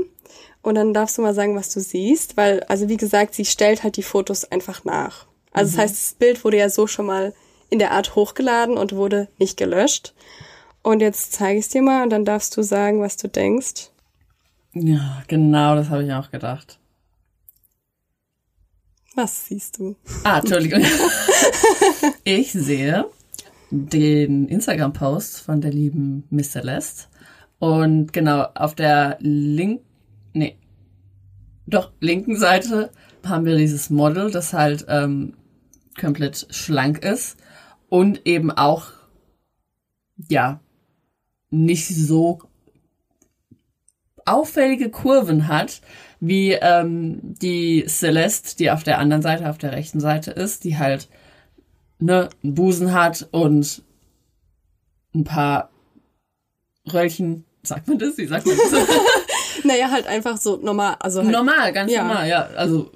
Und dann darfst du mal sagen, was du siehst, weil, also wie gesagt, sie stellt halt die Fotos einfach nach. Also das heißt, das Bild wurde ja so schon mal in der Art hochgeladen und wurde nicht gelöscht. Und jetzt zeige ich dir mal und dann darfst du sagen, was du denkst. Ja, genau, das habe ich auch gedacht. Was siehst du? Ah, Entschuldigung. ich sehe den Instagram-Post von der lieben Miss Celeste. Und genau, auf der link, nee, doch, linken Seite haben wir dieses Model, das halt ähm, komplett schlank ist und eben auch, ja, nicht so auffällige Kurven hat, wie ähm, die Celeste, die auf der anderen Seite, auf der rechten Seite ist, die halt ne, einen Busen hat und ein paar Röllchen, sagt man das? Wie sagt man das? Naja, halt einfach so normal, also halt, normal, ganz Ja. normal, ja. Also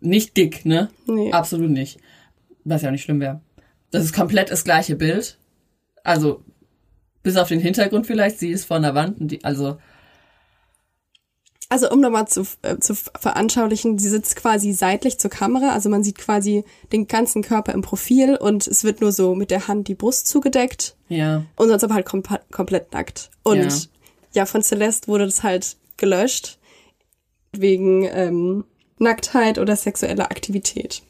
nicht dick, ne? Nee. Absolut nicht. Was ja auch nicht schlimm wäre. Das ist komplett das gleiche Bild. Also, bis auf den Hintergrund vielleicht, sie ist vor einer Wand und die, also, Also um nochmal zu, äh, zu veranschaulichen, sie sitzt quasi seitlich zur Kamera, also man sieht quasi den ganzen Körper im Profil und es wird nur so mit der Hand die Brust zugedeckt ja. und sonst aber halt kom komplett nackt. Und Ja. ja. von Celeste wurde das halt gelöscht wegen ähm, Nacktheit oder sexueller Aktivität.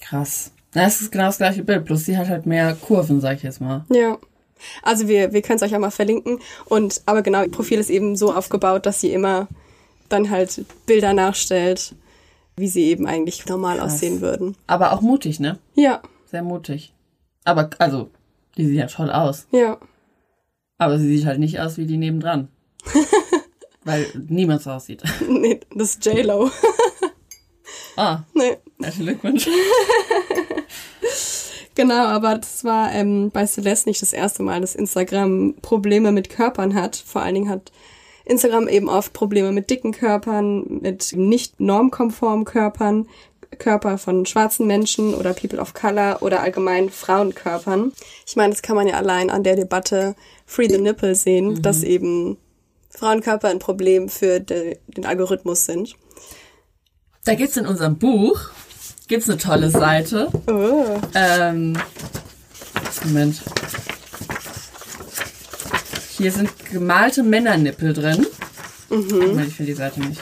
Krass. Na, es ist genau das gleiche Bild, bloß sie hat halt mehr Kurven, sag ich jetzt mal. Ja. Also wir, wir können es euch auch mal verlinken. Und aber genau, ihr Profil ist eben so aufgebaut, dass sie immer dann halt Bilder nachstellt, wie sie eben eigentlich normal aussehen würden. Aber auch mutig, ne? Ja, Sehr mutig. Aber, also, die sieht ja toll aus. ja. Aber sie sieht halt nicht aus wie die nebendran. Weil niemand so aussieht. Nee, das ist J-Lo. Ah, nee. herzlichen Glückwunsch. Genau, aber das war ähm, bei Celeste nicht das erste Mal, dass Instagram Probleme mit Körpern hat. Vor allen Dingen hat Instagram eben oft Probleme mit dicken Körpern, mit nicht normkonformen Körpern, Körper von schwarzen Menschen oder People of Color oder allgemein Frauenkörpern. Ich meine, das kann man ja allein an der Debatte Free the Nipple sehen, dass eben Frauenkörper ein Problem für de, den Algorithmus sind. Da gibt's in unserem Buch, gibt's eine tolle Seite. Oh. Ähm, Moment. Hier sind gemalte Männernippel drin. Moment, ich finde die Seite nicht.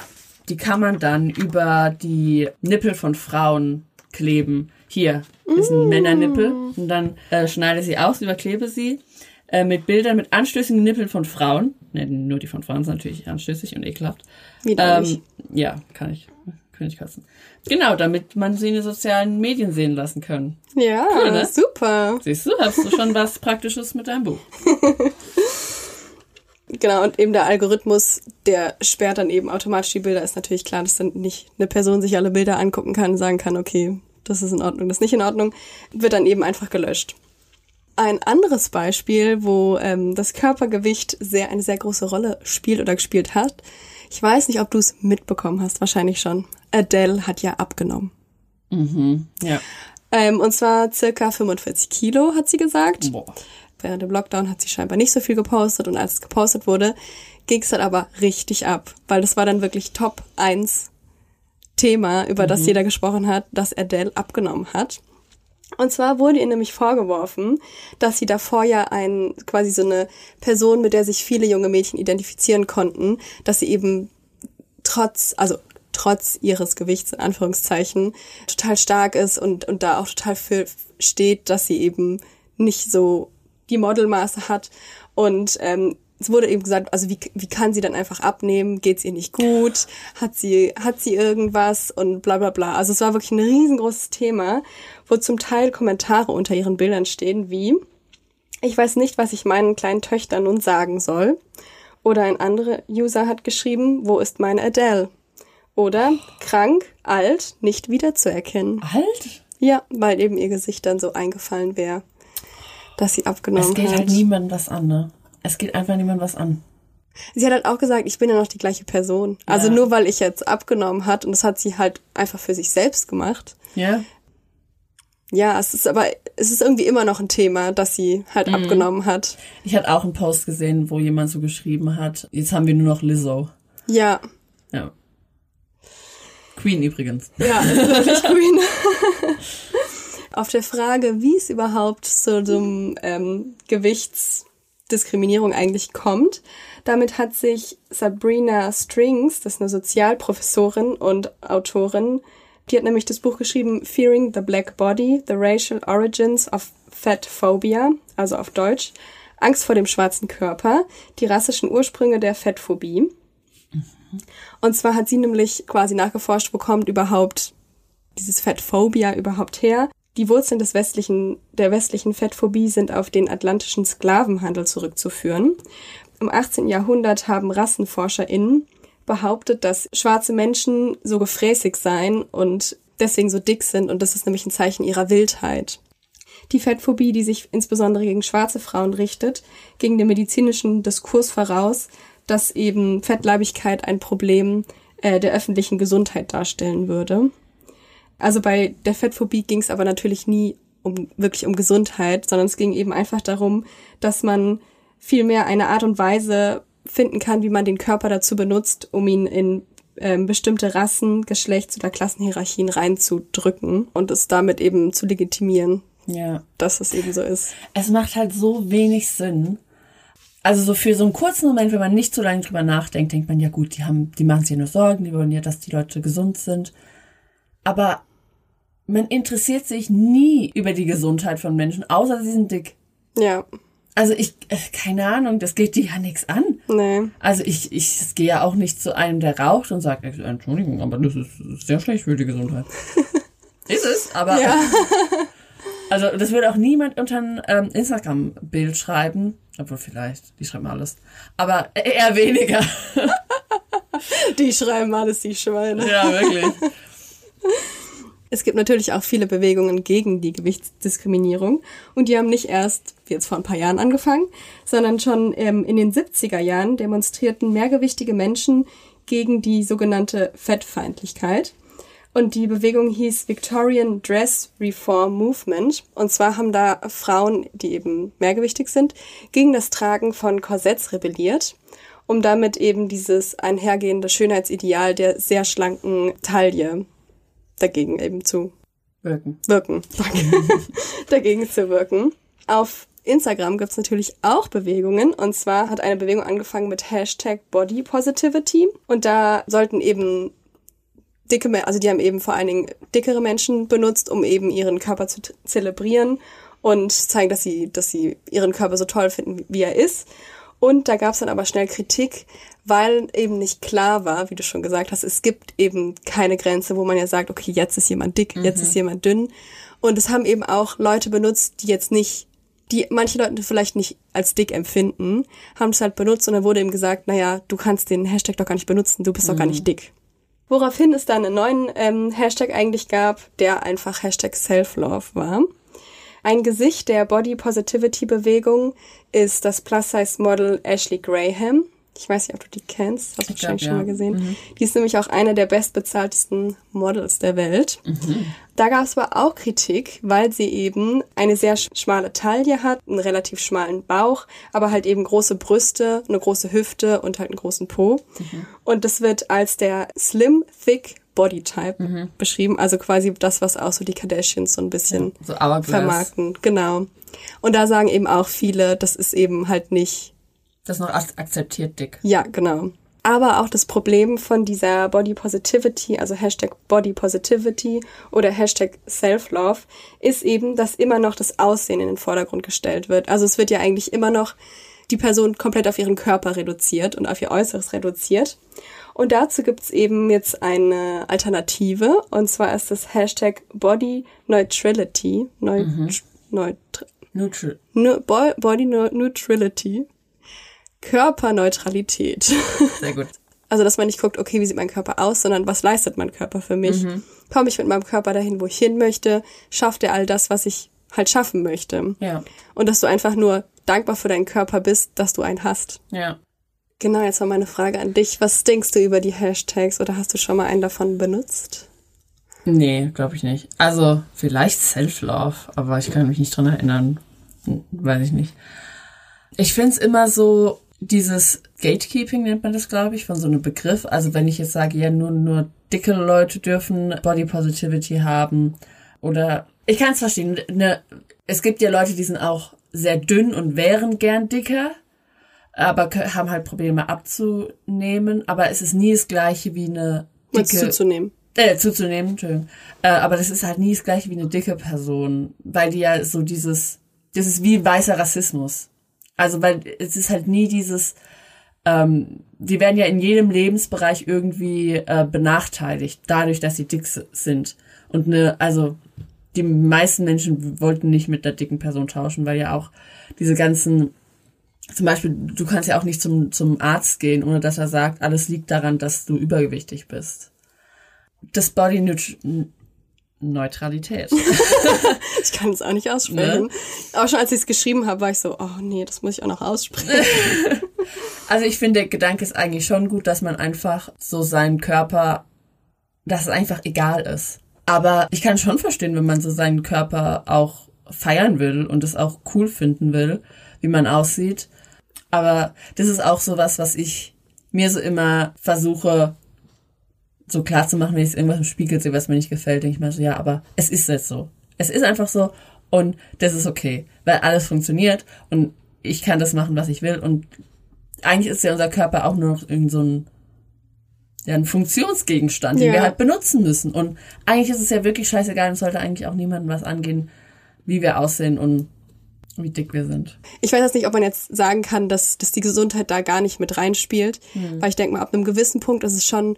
Die kann man dann über die Nippel von Frauen kleben. Hier ist ein Männernippel. Und dann äh, schneide sie aus, überklebe sie äh, mit Bildern mit anstößigen Nippeln von Frauen. Ne, nur die von Frauen sind natürlich anstößig und ekelhaft. Widerlich. Ähm, ja, kann ich. König kotzen. Genau, damit man sie in den sozialen Medien sehen lassen können. Ja, Cool, ne? super. Siehst du, hast du schon was Praktisches mit deinem Buch. Genau, und eben der Algorithmus, der sperrt dann eben automatisch die Bilder. Ist natürlich klar, dass dann nicht eine Person sich alle Bilder angucken kann und sagen kann, okay, das ist in Ordnung, das ist nicht in Ordnung, wird dann eben einfach gelöscht. Ein anderes Beispiel, wo ähm, das Körpergewicht sehr eine sehr große Rolle spielt oder gespielt hat, Ich weiß nicht, ob du es mitbekommen hast, wahrscheinlich schon. Adele hat ja abgenommen. Ja. Ähm, und zwar circa 45 Kilo, hat sie gesagt. Boah. Während dem Lockdown hat sie scheinbar nicht so viel gepostet und als es gepostet wurde, ging es dann aber richtig ab, weil das war dann wirklich Top 1 Thema, über das jeder gesprochen hat, dass Adele abgenommen hat. Und zwar wurde ihr nämlich vorgeworfen, dass sie davor ja ein, quasi so eine Person, mit der sich viele junge Mädchen identifizieren konnten, dass sie eben trotz, also trotz ihres Gewichts in Anführungszeichen total stark ist und, und da auch total für steht, dass sie eben nicht so die Modelmaße hat. Und ähm, es wurde eben gesagt, also wie, wie kann sie dann einfach abnehmen? Geht's ihr nicht gut? Hat sie, hat sie irgendwas? Und bla bla bla. Also es war wirklich ein riesengroßes Thema, wo zum Teil Kommentare unter ihren Bildern stehen, wie ich weiß nicht, was ich meinen kleinen Töchtern nun sagen soll. Oder ein anderer User hat geschrieben, wo ist meine Adele? Oder krank, alt, nicht wiederzuerkennen. Alt? Ja, weil eben ihr Gesicht dann so eingefallen wäre, dass sie abgenommen Es geht hat. halt niemandem was an, ne? Es geht einfach niemandem was an. Sie hat halt auch gesagt, ich bin ja noch die gleiche Person. Also Ja. nur weil ich jetzt abgenommen hat und das hat sie halt einfach für sich selbst gemacht. Ja? Ja, es ist aber, es ist irgendwie immer noch ein Thema, dass sie halt Mhm. abgenommen hat. Ich hatte auch einen Post gesehen, wo jemand so geschrieben hat, jetzt haben wir nur noch Lizzo. Ja, Ja. Queen übrigens. ja, es ist wirklich Queen. Auf der Frage, wie es überhaupt zu so einem ähm, Gewichtsdiskriminierung eigentlich kommt, damit hat sich Sabrina Strings, das ist eine Sozialprofessorin und Autorin, die hat nämlich das Buch geschrieben Fearing the Black Body, The Racial Origins of Fat Phobia, also auf Deutsch, Angst vor dem schwarzen Körper, die rassischen Ursprünge der Fettphobie. Und zwar hat sie nämlich quasi nachgeforscht, wo kommt überhaupt dieses Fettphobia überhaupt her? Die Wurzeln des westlichen, der westlichen Fettphobie sind auf den atlantischen Sklavenhandel zurückzuführen. Im 18. Jahrhundert haben RassenforscherInnen behauptet, dass schwarze Menschen so gefräßig seien und deswegen so dick sind und das ist nämlich ein Zeichen ihrer Wildheit. Die Fettphobie, die sich insbesondere gegen schwarze Frauen richtet, ging dem medizinischen Diskurs voraus, dass eben Fettleibigkeit ein Problem äh, der öffentlichen Gesundheit darstellen würde. Also bei der Fettphobie ging es aber natürlich nie um wirklich um Gesundheit, sondern es ging eben einfach darum, dass man vielmehr eine Art und Weise finden kann, wie man den Körper dazu benutzt, um ihn in ähm, bestimmte Rassen, Geschlechts- oder Klassenhierarchien reinzudrücken und es damit eben zu legitimieren, Ja. dass es eben so ist. Es macht halt so wenig Sinn. Also so für so einen kurzen Moment, wenn man nicht so lange drüber nachdenkt, denkt man, ja gut, die haben, die machen sich ja nur Sorgen, die wollen ja, dass die Leute gesund sind. Aber man interessiert sich nie über die Gesundheit von Menschen, außer sie sind dick. Ja, Also ich, äh, keine Ahnung, das geht dir ja nichts an. nee. Also ich, ich gehe ja auch nicht zu einem, der raucht und sagt, äh, Entschuldigung, aber das ist sehr schlecht für die Gesundheit. ist es, aber Ja. also das würde auch niemand unter ein ähm, Instagram-Bild schreiben. Obwohl vielleicht, die schreiben alles. Aber e- eher weniger. Die schreiben alles, die Schweine. ja, wirklich. Es gibt natürlich auch viele Bewegungen gegen die Gewichtsdiskriminierung und die haben nicht erst jetzt vor ein paar Jahren angefangen, sondern schon ähm, in den 70er Jahren demonstrierten mehrgewichtige Menschen gegen die sogenannte Fettfeindlichkeit. Und die Bewegung hieß Victorian Dress Reform Movement. Und zwar haben da Frauen, die eben mehrgewichtig sind, gegen das Tragen von Korsetts rebelliert, um damit eben dieses einhergehende Schönheitsideal der sehr schlanken Taille dagegen eben zu Wirken. wirken. dagegen zu wirken. Auf Instagram gibt's natürlich auch Bewegungen. Und zwar hat eine Bewegung angefangen mit Hashtag Body Positivity. Und da sollten eben dicke, also die haben eben vor allen Dingen dickere Menschen benutzt, um eben ihren Körper zu zelebrieren und zeigen, dass sie, dass sie ihren Körper so toll finden, wie er ist. Und da gab es dann aber schnell Kritik, weil eben nicht klar war, wie du schon gesagt hast, es gibt eben keine Grenze, wo man ja sagt, okay, jetzt ist jemand dick, jetzt ist jemand dünn. Und es haben eben auch Leute benutzt, die jetzt nicht, die manche Leute vielleicht nicht als dick empfinden, haben es halt benutzt und dann wurde eben gesagt, naja, du kannst den Hashtag doch gar nicht benutzen, du bist doch gar nicht dick. Woraufhin es dann einen neuen ähm, Hashtag eigentlich gab, der einfach Hashtag Self-Love war. Ein Gesicht der Body Positivity Bewegung ist das Plus-Size-Model Ashley Graham. Ich weiß nicht, ob du die kennst. Hast du Ich glaub, wahrscheinlich schon ja. mal gesehen. Die ist nämlich auch eine der bestbezahltesten Models der Welt. Da gab es aber auch Kritik, weil sie eben eine sehr sch- schmale Taille hat, einen relativ schmalen Bauch, aber halt eben große Brüste, eine große Hüfte und halt einen großen Po. Und das wird als der Slim Thick Body Type beschrieben, also quasi das, was auch so die Kardashians so ein bisschen So Hourglass. vermarkten. Genau. Und da sagen eben auch viele, das ist eben halt nicht Das ist noch ak- akzeptiert dick. ja, genau. Aber auch das Problem von dieser Body Positivity, also Hashtag Body Positivity oder Hashtag Self-Love, ist eben, dass immer noch das Aussehen in den Vordergrund gestellt wird. Also es wird ja eigentlich immer noch die Person komplett auf ihren Körper reduziert und auf ihr Äußeres reduziert. Und dazu gibt's eben jetzt eine Alternative, und zwar ist das Hashtag Body Neutrality. Neu Neutr Neutral. Ne- Bo- Body Neu- Neutrality. Körperneutralität. Sehr gut. Also, dass man nicht guckt, okay, wie sieht mein Körper aus, sondern was leistet mein Körper für mich? Komme ich mit meinem Körper dahin, wo ich hin möchte? Schafft er all das, was ich halt schaffen möchte? Ja. Und dass du einfach nur dankbar für deinen Körper bist, dass du einen hast. Ja. Genau, jetzt mal meine Frage an dich. Was denkst du über die Hashtags oder hast du schon mal einen davon benutzt? Nee, glaube ich nicht. Also, vielleicht Self-Love, aber ich kann mich nicht dran erinnern. Hm, Weiß ich nicht. Ich find's immer so, dieses Gatekeeping nennt man das, glaube ich, von so einem Begriff. Also wenn ich jetzt sage, ja, nur, nur dicke Leute dürfen Body Positivity haben oder ich kann es verstehen. Ne, es gibt ja Leute, die sind auch sehr dünn und wären gern dicker, aber haben halt Probleme abzunehmen. Aber es ist nie das gleiche wie eine dicke zuzunehmen? äh, zuzunehmen, Entschuldigung. Äh, aber das ist halt nie das gleiche wie eine dicke Person, weil die ja so dieses, das ist wie weißer Rassismus. Also weil es ist halt nie dieses, ähm, die werden ja in jedem Lebensbereich irgendwie äh, benachteiligt, dadurch, dass sie dick sind. Und eine, also die meisten Menschen wollten nicht mit der dicken Person tauschen, weil ja auch diese ganzen zum Beispiel, du kannst ja auch nicht zum, zum Arzt gehen, ohne dass er sagt, alles liegt daran, dass du übergewichtig bist das Body Neut Neutralität. Ich kann es auch nicht aussprechen. Aber schon als ich es geschrieben habe, war ich so, oh nee, das muss ich auch noch aussprechen. Also ich finde, der Gedanke ist eigentlich schon gut, dass man einfach so seinen Körper, dass es einfach egal ist. Aber ich kann schon verstehen, wenn man so seinen Körper auch feiern will und es auch cool finden will, wie man aussieht. Aber das ist auch so was, was ich mir so immer versuche, so klar zu machen, wenn ich irgendwas im Spiegel sehe, was mir nicht gefällt, denke ich mir so, ja, aber es ist jetzt so. Es ist einfach so und das ist okay, weil alles funktioniert und ich kann das machen, was ich will und eigentlich ist ja unser Körper auch nur noch irgend so ein, ja, ein Funktionsgegenstand, den Ja. wir halt benutzen müssen. Und eigentlich ist es ja wirklich scheißegal und sollte eigentlich auch niemandem was angehen, wie wir aussehen und wie dick wir sind. Ich weiß jetzt nicht, ob man jetzt sagen kann, dass, dass die Gesundheit da gar nicht mit reinspielt. Hm. Weil ich denke mal, ab einem gewissen Punkt ist es schon,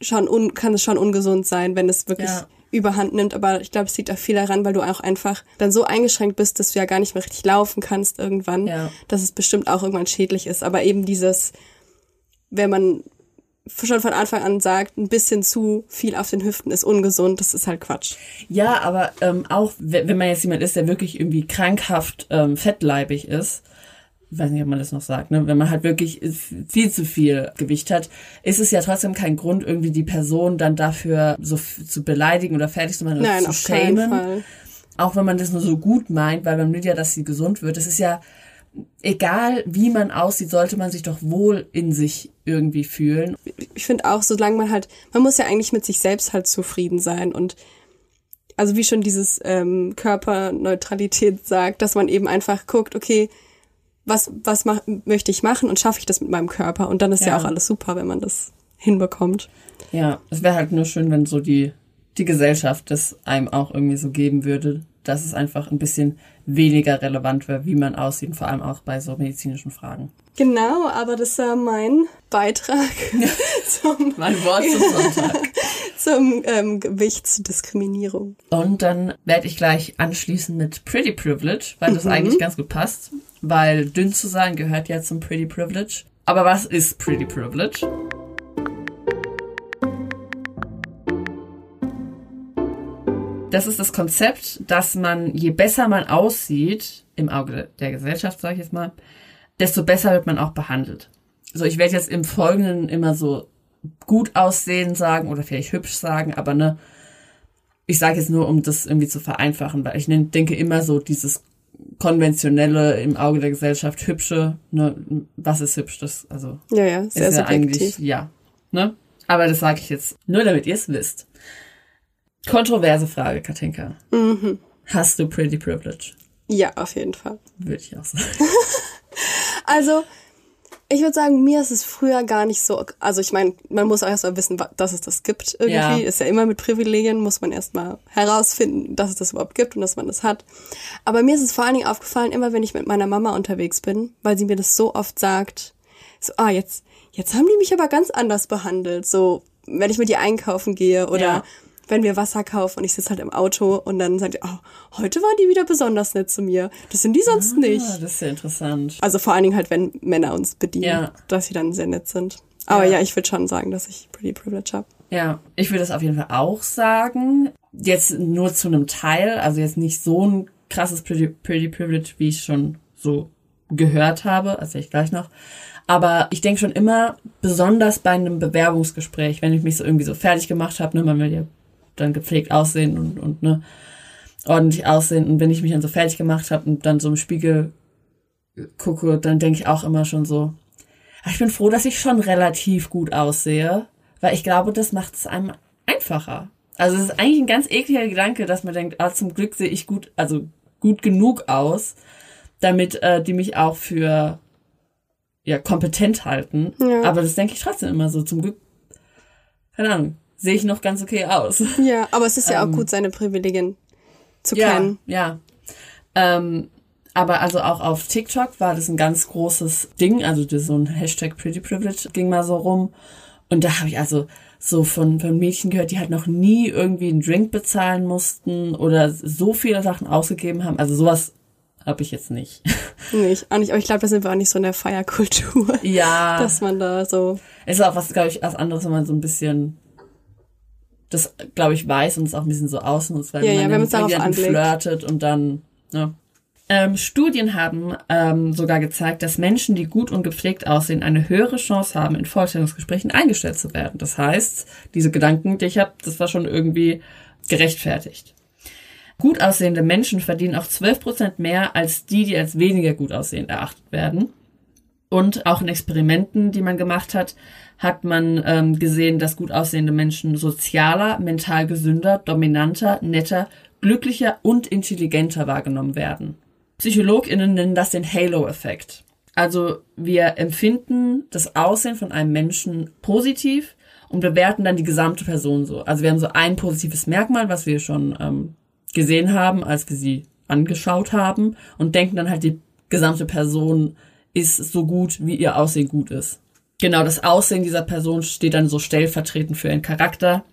schon un, kann es schon ungesund sein, wenn es wirklich Ja. überhand nimmt. Aber ich glaube, es liegt auch viel daran, weil du auch einfach dann so eingeschränkt bist, dass du ja gar nicht mehr richtig laufen kannst irgendwann, Ja. dass es bestimmt auch irgendwann schädlich ist. Aber eben dieses, wenn man schon von Anfang an sagt, ein bisschen zu viel auf den Hüften ist ungesund, das ist halt Quatsch. Ja, aber ähm, auch we- wenn man jetzt jemand ist, der wirklich irgendwie krankhaft ähm, fettleibig ist, ich weiß nicht, ob man das noch sagt, ne? wenn man halt wirklich viel zu viel Gewicht hat, ist es ja trotzdem kein Grund, irgendwie die Person dann dafür so zu beleidigen oder fertig zu machen oder Nein, zu schämen. Auch wenn man das nur so gut meint, weil man will ja, dass sie gesund wird. Es ist ja egal, wie man aussieht, sollte man sich doch wohl in sich irgendwie fühlen. ich finde auch, solange man halt, man muss ja eigentlich mit sich selbst halt zufrieden sein und also wie schon dieses ähm, Körperneutralität sagt, dass man eben einfach guckt, okay, was was mach, möchte ich machen und schaffe ich das mit meinem Körper und dann ist ja. Ja. auch alles super, wenn man das hinbekommt. Ja, es wäre halt nur schön, wenn so die, die Gesellschaft das einem auch irgendwie so geben würde, dass es einfach ein bisschen weniger relevant wäre, wie man aussieht, vor allem auch bei so medizinischen Fragen. Genau, aber das war mein Beitrag zum, Mein Wort zum Sonntag. zum ähm, Gewichtsdiskriminierung. Und dann werde ich gleich anschließen mit Pretty Privilege, weil das eigentlich ganz gut passt, weil dünn zu sein gehört ja zum Pretty Privilege. Aber was ist Pretty Privilege? Das ist das Konzept, dass man, je besser man aussieht, im Auge der Gesellschaft, sage ich jetzt mal, desto besser wird man auch behandelt. so ich werde jetzt im Folgenden immer so gut aussehen sagen oder vielleicht hübsch sagen, aber ne, ich sage jetzt nur, um das irgendwie zu vereinfachen, weil ich denke immer so dieses konventionelle im Auge der Gesellschaft hübsche, ne, was ist hübsch, das also Ja, ja, sehr ist ja subjektiv. eigentlich ja, ne? Aber das sage ich jetzt nur, damit ihr es wisst. Kontroverse Frage, Katinka. Mhm. Hast du Pretty Privilege? Ja, auf jeden Fall. Würde ich auch sagen. Also, ich würde sagen, mir ist es früher gar nicht so, also ich meine, man muss auch erstmal wissen, dass es das gibt irgendwie. Ja. Ist ja immer mit Privilegien, muss man erstmal herausfinden, dass es das überhaupt gibt und dass man das hat. Aber mir ist es vor allen Dingen aufgefallen, immer wenn ich mit meiner Mama unterwegs bin, weil sie mir das so oft sagt, so, ah, jetzt, jetzt haben die mich aber ganz anders behandelt. So, wenn ich mit ihr einkaufen gehe oder Ja. Wenn wir Wasser kaufen und ich sitze halt im Auto und dann sagt die, oh, heute waren die wieder besonders nett zu mir. Das sind die sonst nicht. Ah, das ist ja interessant. Also vor allen Dingen halt, wenn Männer uns bedienen, Ja. dass sie dann sehr nett sind. Aber Ja. ja, ich würde schon sagen, dass ich Pretty Privilege habe. Ja, ich würde das auf jeden Fall auch sagen. Jetzt nur zu einem Teil, also jetzt nicht so ein krasses Pretty, Pretty Privilege, wie ich schon so gehört habe, erzähle ich gleich noch. Aber ich denke schon immer, besonders bei einem Bewerbungsgespräch, wenn ich mich so irgendwie so fertig gemacht habe, ne, man will ja dann gepflegt aussehen und, und ne, ordentlich aussehen. Und wenn ich mich dann so fertig gemacht habe und dann so im Spiegel gucke, dann denke ich auch immer schon so, "Ah, ich bin froh, dass ich schon relativ gut aussehe, weil ich glaube, das macht es einem einfacher. Also es ist eigentlich ein ganz ekliger Gedanke, dass man denkt, ah, zum Glück sehe ich gut, also gut genug aus, damit äh, die mich auch für ja kompetent halten. Ja. Aber das denke ich trotzdem immer so. Zum Glück, keine Ahnung, sehe ich noch ganz okay aus. Ja, aber es ist ja auch gut, seine Privilegien zu Ähm. Ja, kennen. ja. Ähm, aber also auch auf TikTok war das ein ganz großes Ding. Also so ein Hashtag Pretty Privilege ging mal so rum. Und da habe ich also so von, von Mädchen gehört, die halt noch nie irgendwie einen Drink bezahlen mussten oder so viele Sachen ausgegeben haben. Also sowas habe ich jetzt nicht. Nicht, auch nicht, aber ich glaube, da sind wir auch nicht so in der Feierkultur, ja. dass man da so. Es ist auch was, glaube ich, was anderes, wenn man so ein bisschen das, glaube ich, weiß und es auch ein bisschen so ausnutzt, weil Ja, ja, man wenn darauf jemandem anlegt. flirtet und dann, ne. Ähm, Studien haben ähm, sogar gezeigt, dass Menschen, die gut und gepflegt aussehen, eine höhere Chance haben, in Vorstellungsgesprächen eingestellt zu werden. Das heißt, diese Gedanken, die ich habe, das war schon irgendwie gerechtfertigt. Gut aussehende Menschen verdienen auch 12% mehr als die, die als weniger gut aussehend erachtet werden. Und auch in Experimenten, die man gemacht hat, hat man ähm, gesehen, dass gut aussehende Menschen sozialer, mental gesünder, dominanter, netter, glücklicher und intelligenter wahrgenommen werden. PsychologInnen nennen das den Halo-Effekt. Also wir empfinden das Aussehen von einem Menschen positiv und bewerten dann die gesamte Person so. Also wir haben so ein positives Merkmal, was wir schon ähm, gesehen haben, als wir sie angeschaut haben und denken dann halt, die gesamte Person ist so gut, wie ihr Aussehen gut ist. Genau, das Aussehen dieser Person steht dann so stellvertretend für ihren Charakter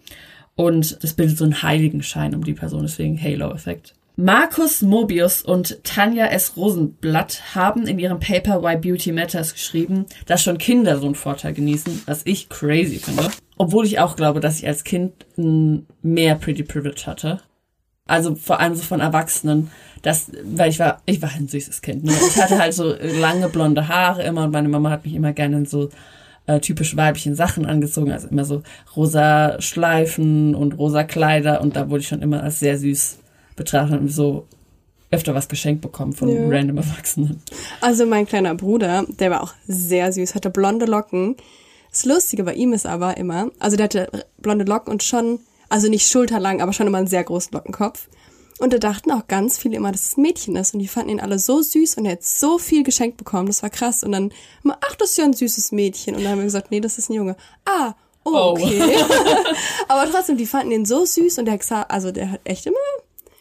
und das bildet so einen Heiligenschein um die Person, deswegen Halo-Effekt. Markus Mobius und Tanja S. Rosenblatt haben in ihrem Paper Why Beauty Matters geschrieben, dass schon Kinder so einen Vorteil genießen, was ich crazy finde. Obwohl ich auch glaube, dass ich als Kind mehr Pretty Privilege hatte. Also vor allem so von Erwachsenen, das, weil ich war, ich war ein süßes Kind. Ne? Ich hatte halt so lange blonde Haare immer und meine Mama hat mich immer gerne in so äh, typisch weiblichen Sachen angezogen, also immer so rosa Schleifen und rosa Kleider und da wurde ich schon immer als sehr süß betrachtet und so öfter was geschenkt bekommen von Ja. random Erwachsenen. Also mein kleiner Bruder, der war auch sehr süß, hatte blonde Locken. Das Lustige bei ihm ist aber immer, also der hatte blonde Locken und schon, also nicht schulterlang, aber schon immer einen sehr großen Lockenkopf. Und da dachten auch ganz viele immer, dass es ein Mädchen ist. Und die fanden ihn alle so süß und er hat so viel geschenkt bekommen. Das war krass. Und dann immer, ach, das ist ja ein süßes Mädchen. Und dann haben wir gesagt, nee, das ist ein Junge. Ah, oh, Oh. okay. aber trotzdem, die fanden ihn so süß und der, Xa- also der hat echt immer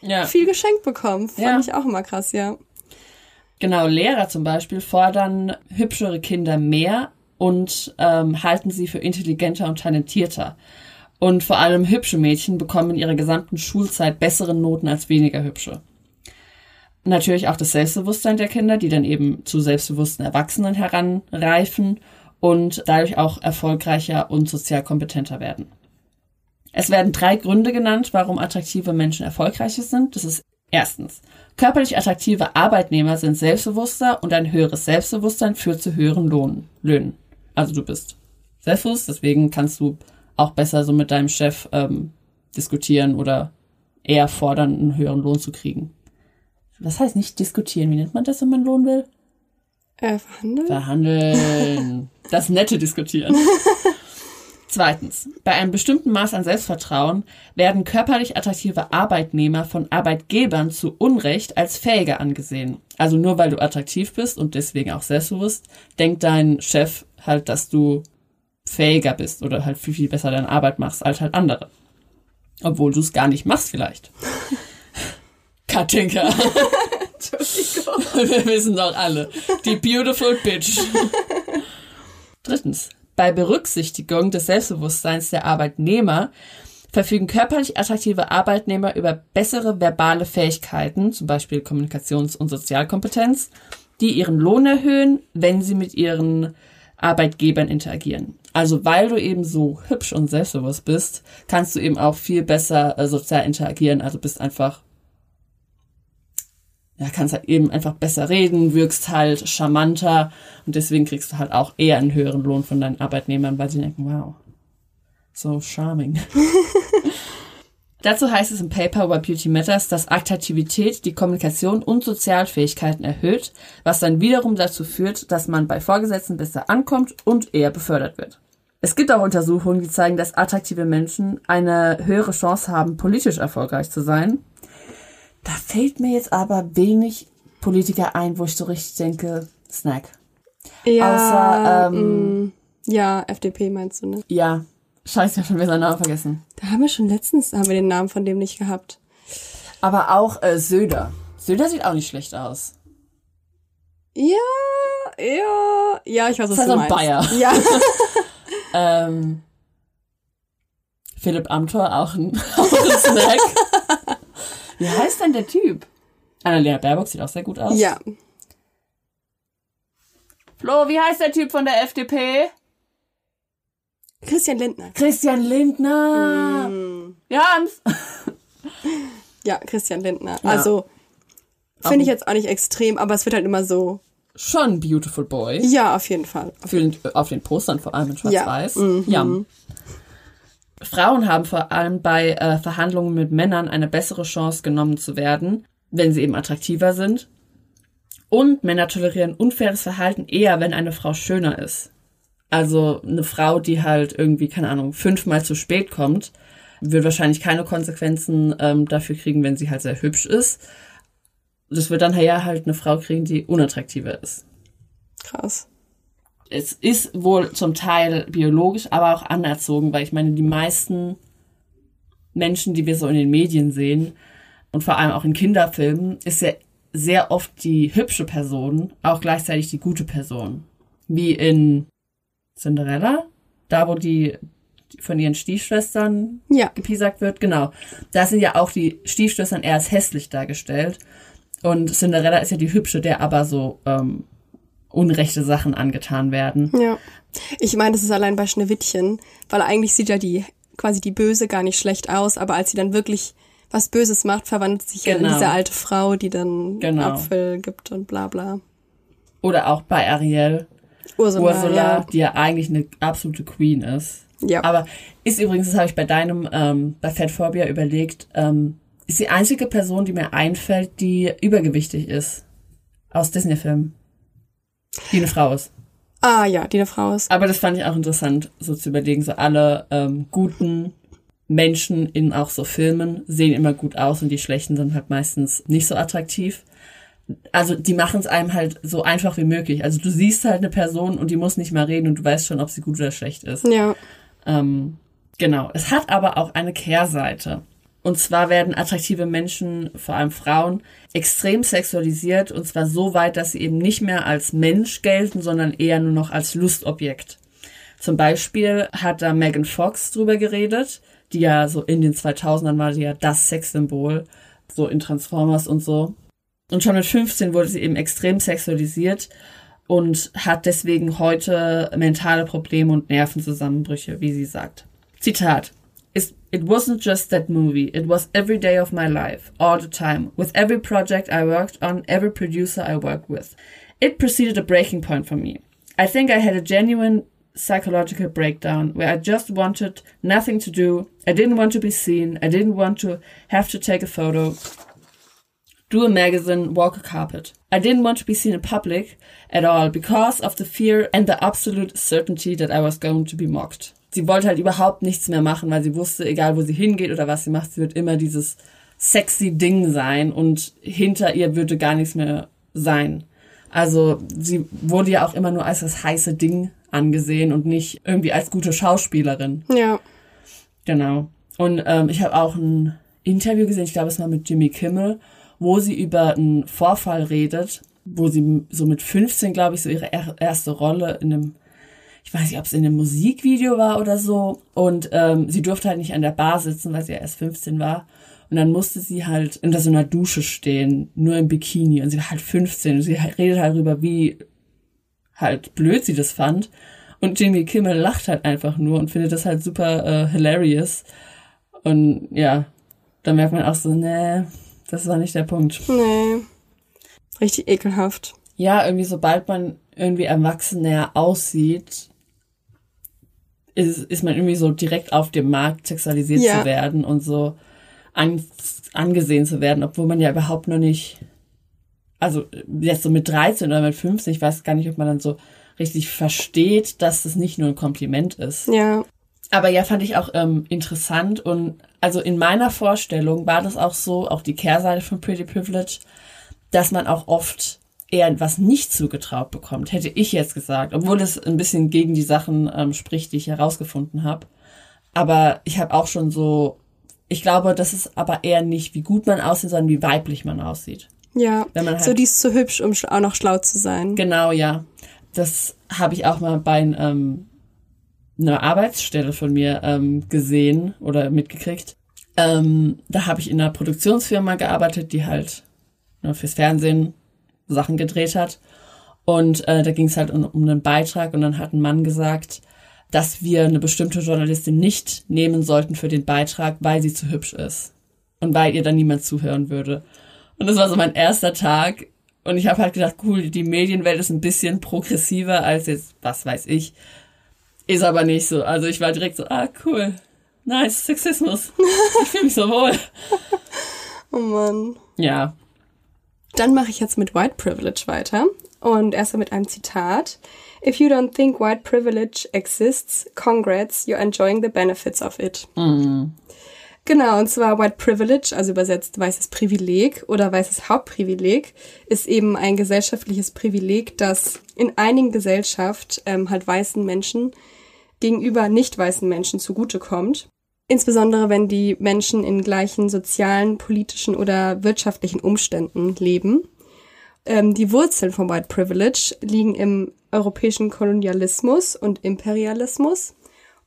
Ja. viel geschenkt bekommen. Fand Ja. ich auch immer krass, ja. Genau, Lehrer zum Beispiel fordern hübschere Kinder mehr und ähm, halten sie für intelligenter und talentierter. Und vor allem hübsche Mädchen bekommen in ihrer gesamten Schulzeit bessere Noten als weniger hübsche. Natürlich auch das Selbstbewusstsein der Kinder, die dann eben zu selbstbewussten Erwachsenen heranreifen und dadurch auch erfolgreicher und sozial kompetenter werden. Es werden drei Gründe genannt, warum attraktive Menschen erfolgreicher sind. Das ist erstens, körperlich attraktive Arbeitnehmer sind selbstbewusster und ein höheres Selbstbewusstsein führt zu höheren Lohn, Löhnen. Also du bist selbstbewusst, deswegen kannst du auch besser so mit deinem Chef ähm, diskutieren oder eher fordern, einen höheren Lohn zu kriegen. Was heißt nicht diskutieren? Wie nennt man das, wenn man Lohn will? Äh, verhandeln? Verhandeln. Das nette Diskutieren. Zweitens. Bei einem bestimmten Maß an Selbstvertrauen werden körperlich attraktive Arbeitnehmer von Arbeitgebern zu Unrecht als fähiger angesehen. Also nur weil du attraktiv bist und deswegen auch selbstbewusst, denkt dein Chef halt, dass du fähiger bist oder halt viel, viel besser deine Arbeit machst als halt andere. Obwohl du es gar nicht machst vielleicht. Katinka. Wir wissen doch alle. Die beautiful bitch. Drittens. Bei Berücksichtigung des Selbstbewusstseins der Arbeitnehmer verfügen körperlich attraktive Arbeitnehmer über bessere verbale Fähigkeiten, zum Beispiel Kommunikations- und Sozialkompetenz, die ihren Lohn erhöhen, wenn sie mit ihren Arbeitgebern interagieren. Also weil du eben so hübsch und selbstbewusst bist, kannst du eben auch viel besser äh, sozial interagieren. Also bist einfach, ja, kannst halt eben einfach besser reden, wirkst halt charmanter und deswegen kriegst du halt auch eher einen höheren Lohn von deinen Arbeitnehmern, weil sie denken, wow, so charming. Dazu heißt es im Paper Why Beauty Matters, dass Attraktivität die Kommunikation und Sozialfähigkeiten erhöht, was dann wiederum dazu führt, dass man bei Vorgesetzten besser ankommt und eher befördert wird. Es gibt auch Untersuchungen, die zeigen, dass attraktive Menschen eine höhere Chance haben, politisch erfolgreich zu sein. Da fällt mir jetzt aber wenig Politiker ein, wo ich so richtig denke, Snack. Ja, Außer, ähm, mm, ja, FDP meinst du, ne? Ja, scheiße, ich hab schon wieder seinen Namen vergessen. Da haben wir schon letztens, haben wir den Namen von dem nicht gehabt. Aber auch äh, Söder. Söder sieht auch nicht schlecht aus. Ja, ja, ja, ich weiß, was Das ist du halt meinst. so ein Bayer. Ja, Ähm, Philipp Amthor, auch ein, auch ein Snack. Wie heißt denn der Typ? Annalena Baerbock sieht auch sehr gut aus. ja. Flo, wie heißt der Typ von der FDP? Christian Lindner. Christian Lindner. Mm. Jans. Ja, Christian Lindner. Ja. Also, finde ich jetzt auch nicht extrem, aber es wird halt immer so. Schon Beautiful Boy. Ja, auf jeden Fall. Auf den, auf den Postern vor allem in Schwarz-Weiß. Ja. Mhm. Ja. Frauen haben vor allem bei äh, Verhandlungen mit Männern eine bessere Chance genommen zu werden, wenn sie eben attraktiver sind. Und Männer tolerieren unfaires Verhalten eher, wenn eine Frau schöner ist. Also eine Frau, die halt irgendwie, keine Ahnung, fünfmal zu spät kommt, wird wahrscheinlich keine Konsequenzen ähm, dafür kriegen, wenn sie halt sehr hübsch ist. Das wird dann ja halt eine Frau kriegen, die unattraktiver ist Krass. es ist wohl zum Teil biologisch, aber auch anerzogen, weil ich meine, die meisten Menschen, die wir so in den Medien sehen und vor allem auch in Kinderfilmen, ist ja sehr oft die hübsche Person auch gleichzeitig die gute Person. Wie in Cinderella, da wo die von ihren Stiefschwestern Ja. gepiesackt wird, genau. Da sind ja auch die Stiefschwestern eher als hässlich dargestellt. Und Cinderella ist ja die hübsche, der aber so ähm, unrechte Sachen angetan werden. Ja. Ich meine, das ist allein bei Schneewittchen, weil eigentlich sieht ja die, quasi die Böse gar nicht schlecht aus, aber als sie dann wirklich was Böses macht, verwandelt sich ja in Genau. diese alte Frau, die dann Genau. Apfel gibt und bla bla. Oder auch bei Ariel, Ursula, Ursula, ja. die ja eigentlich eine absolute Queen ist. Ja. Aber ist übrigens, das habe ich bei deinem, ähm, bei Fettphobia überlegt, ähm, ist die einzige Person, die mir einfällt, die übergewichtig ist. Aus Disney-Filmen. Die eine Frau ist. Ah ja, die eine Frau ist. Aber das fand ich auch interessant, so zu überlegen, so alle ähm, guten Menschen in auch so Filmen sehen immer gut aus und die schlechten sind halt meistens nicht so attraktiv. Also die machen es einem halt so einfach wie möglich. Also du siehst halt eine Person und die muss nicht mal reden und du weißt schon, ob sie gut oder schlecht ist. Ja. Ähm, genau. Es hat aber auch eine Kehrseite. Und zwar werden attraktive Menschen, vor allem Frauen, extrem sexualisiert und zwar so weit, dass sie eben nicht mehr als Mensch gelten, sondern eher nur noch als Lustobjekt. Zum Beispiel hat da Megan Fox drüber geredet, die ja so in den 2000ern war, die ja das Sexsymbol, so in Transformers und so. Und schon mit 15 wurde sie eben extrem sexualisiert und hat deswegen heute mentale Probleme und Nervenzusammenbrüche, wie sie sagt. Zitat. It wasn't just that movie. It was every day of my life, all the time, with every project I worked on, every producer I worked with. It preceded a breaking point for me. I think I had a genuine psychological breakdown where I just wanted nothing to do. I didn't want to be seen. I didn't want to have to take a photo, do a magazine, walk a carpet. I didn't want to be seen in public at all because of the fear and the absolute certainty that I was going to be mocked. Sie wollte halt überhaupt nichts mehr machen, weil sie wusste, egal wo sie hingeht oder was sie macht, sie wird immer dieses sexy Ding sein und hinter ihr würde gar nichts mehr sein. Also sie wurde ja auch immer nur als das heiße Ding angesehen und nicht irgendwie als gute Schauspielerin. Ja. Genau. Und ähm, ich habe auch ein Interview gesehen, ich glaube es war mit Jimmy Kimmel, wo sie über einen Vorfall redet, wo sie so mit 15, glaube ich, so ihre er erste Rolle in einem, ich weiß nicht, ob es in einem Musikvideo war oder so. Und ähm, sie durfte halt nicht an der Bar sitzen, weil sie ja erst 15 war. Und dann musste sie halt unter so einer Dusche stehen, nur im Bikini. Und sie war halt 15. Und sie redet halt darüber, wie halt blöd sie das fand. Und Jimmy Kimmel lacht halt einfach nur und findet das halt super äh, hilarious. Und ja, da merkt man auch so, nee, das war nicht der Punkt. Nee. Richtig ekelhaft. Ja, irgendwie sobald man irgendwie erwachsener aussieht, ist, ist man irgendwie so direkt auf dem Markt sexualisiert Ja. zu werden und so an, angesehen zu werden, obwohl man ja überhaupt noch nicht, also jetzt so mit 13 oder mit 15, ich weiß gar nicht, ob man dann so richtig versteht, dass das nicht nur ein Kompliment ist. Ja. Aber ja, fand ich auch ähm, interessant und also in meiner Vorstellung war das auch so, auch die Kehrseite von Pretty Privilege, dass man auch oft eher was nicht zugetraut bekommt, hätte ich jetzt gesagt, obwohl es ein bisschen gegen die Sachen ähm, spricht, die ich herausgefunden habe. Aber ich habe auch schon so, ich glaube, das ist aber eher nicht, wie gut man aussieht, sondern wie weiblich man aussieht. Ja. Wenn man halt- so, die ist zu hübsch, um auch noch schlau zu sein. Genau, ja. Das habe ich auch mal bei ähm, einer Arbeitsstelle von mir ähm, gesehen oder mitgekriegt. Ähm, da habe ich in einer Produktionsfirma gearbeitet, die halt ne, fürs Fernsehen Sachen gedreht hat. Und äh, da ging es halt um, um einen Beitrag und dann hat ein Mann gesagt, dass wir eine bestimmte Journalistin nicht nehmen sollten für den Beitrag, weil sie zu hübsch ist. Und weil ihr dann niemand zuhören würde. Und das war so mein erster Tag. Und ich habe halt gedacht, cool, die Medienwelt ist ein bisschen progressiver als jetzt, was weiß ich. Ist aber nicht so. Also ich war direkt so, ah, cool. Nice, Sexismus. Ich fühle mich so wohl. Oh Mann. Ja. Dann mache ich jetzt mit White Privilege weiter. Und erstmal mit einem Zitat. If you don't think white privilege exists, congrats, you're enjoying the benefits of it. Genau, und zwar White Privilege, also übersetzt weißes Privileg oder weißes Hauptprivileg, ist eben ein gesellschaftliches Privileg, das in einigen Gesellschaft ähm, halt weißen Menschen gegenüber nicht weißen Menschen zugutekommt. Insbesondere wenn die Menschen in gleichen sozialen, politischen oder wirtschaftlichen Umständen leben. Ähm, die Wurzeln von White Privilege liegen im europäischen Kolonialismus und Imperialismus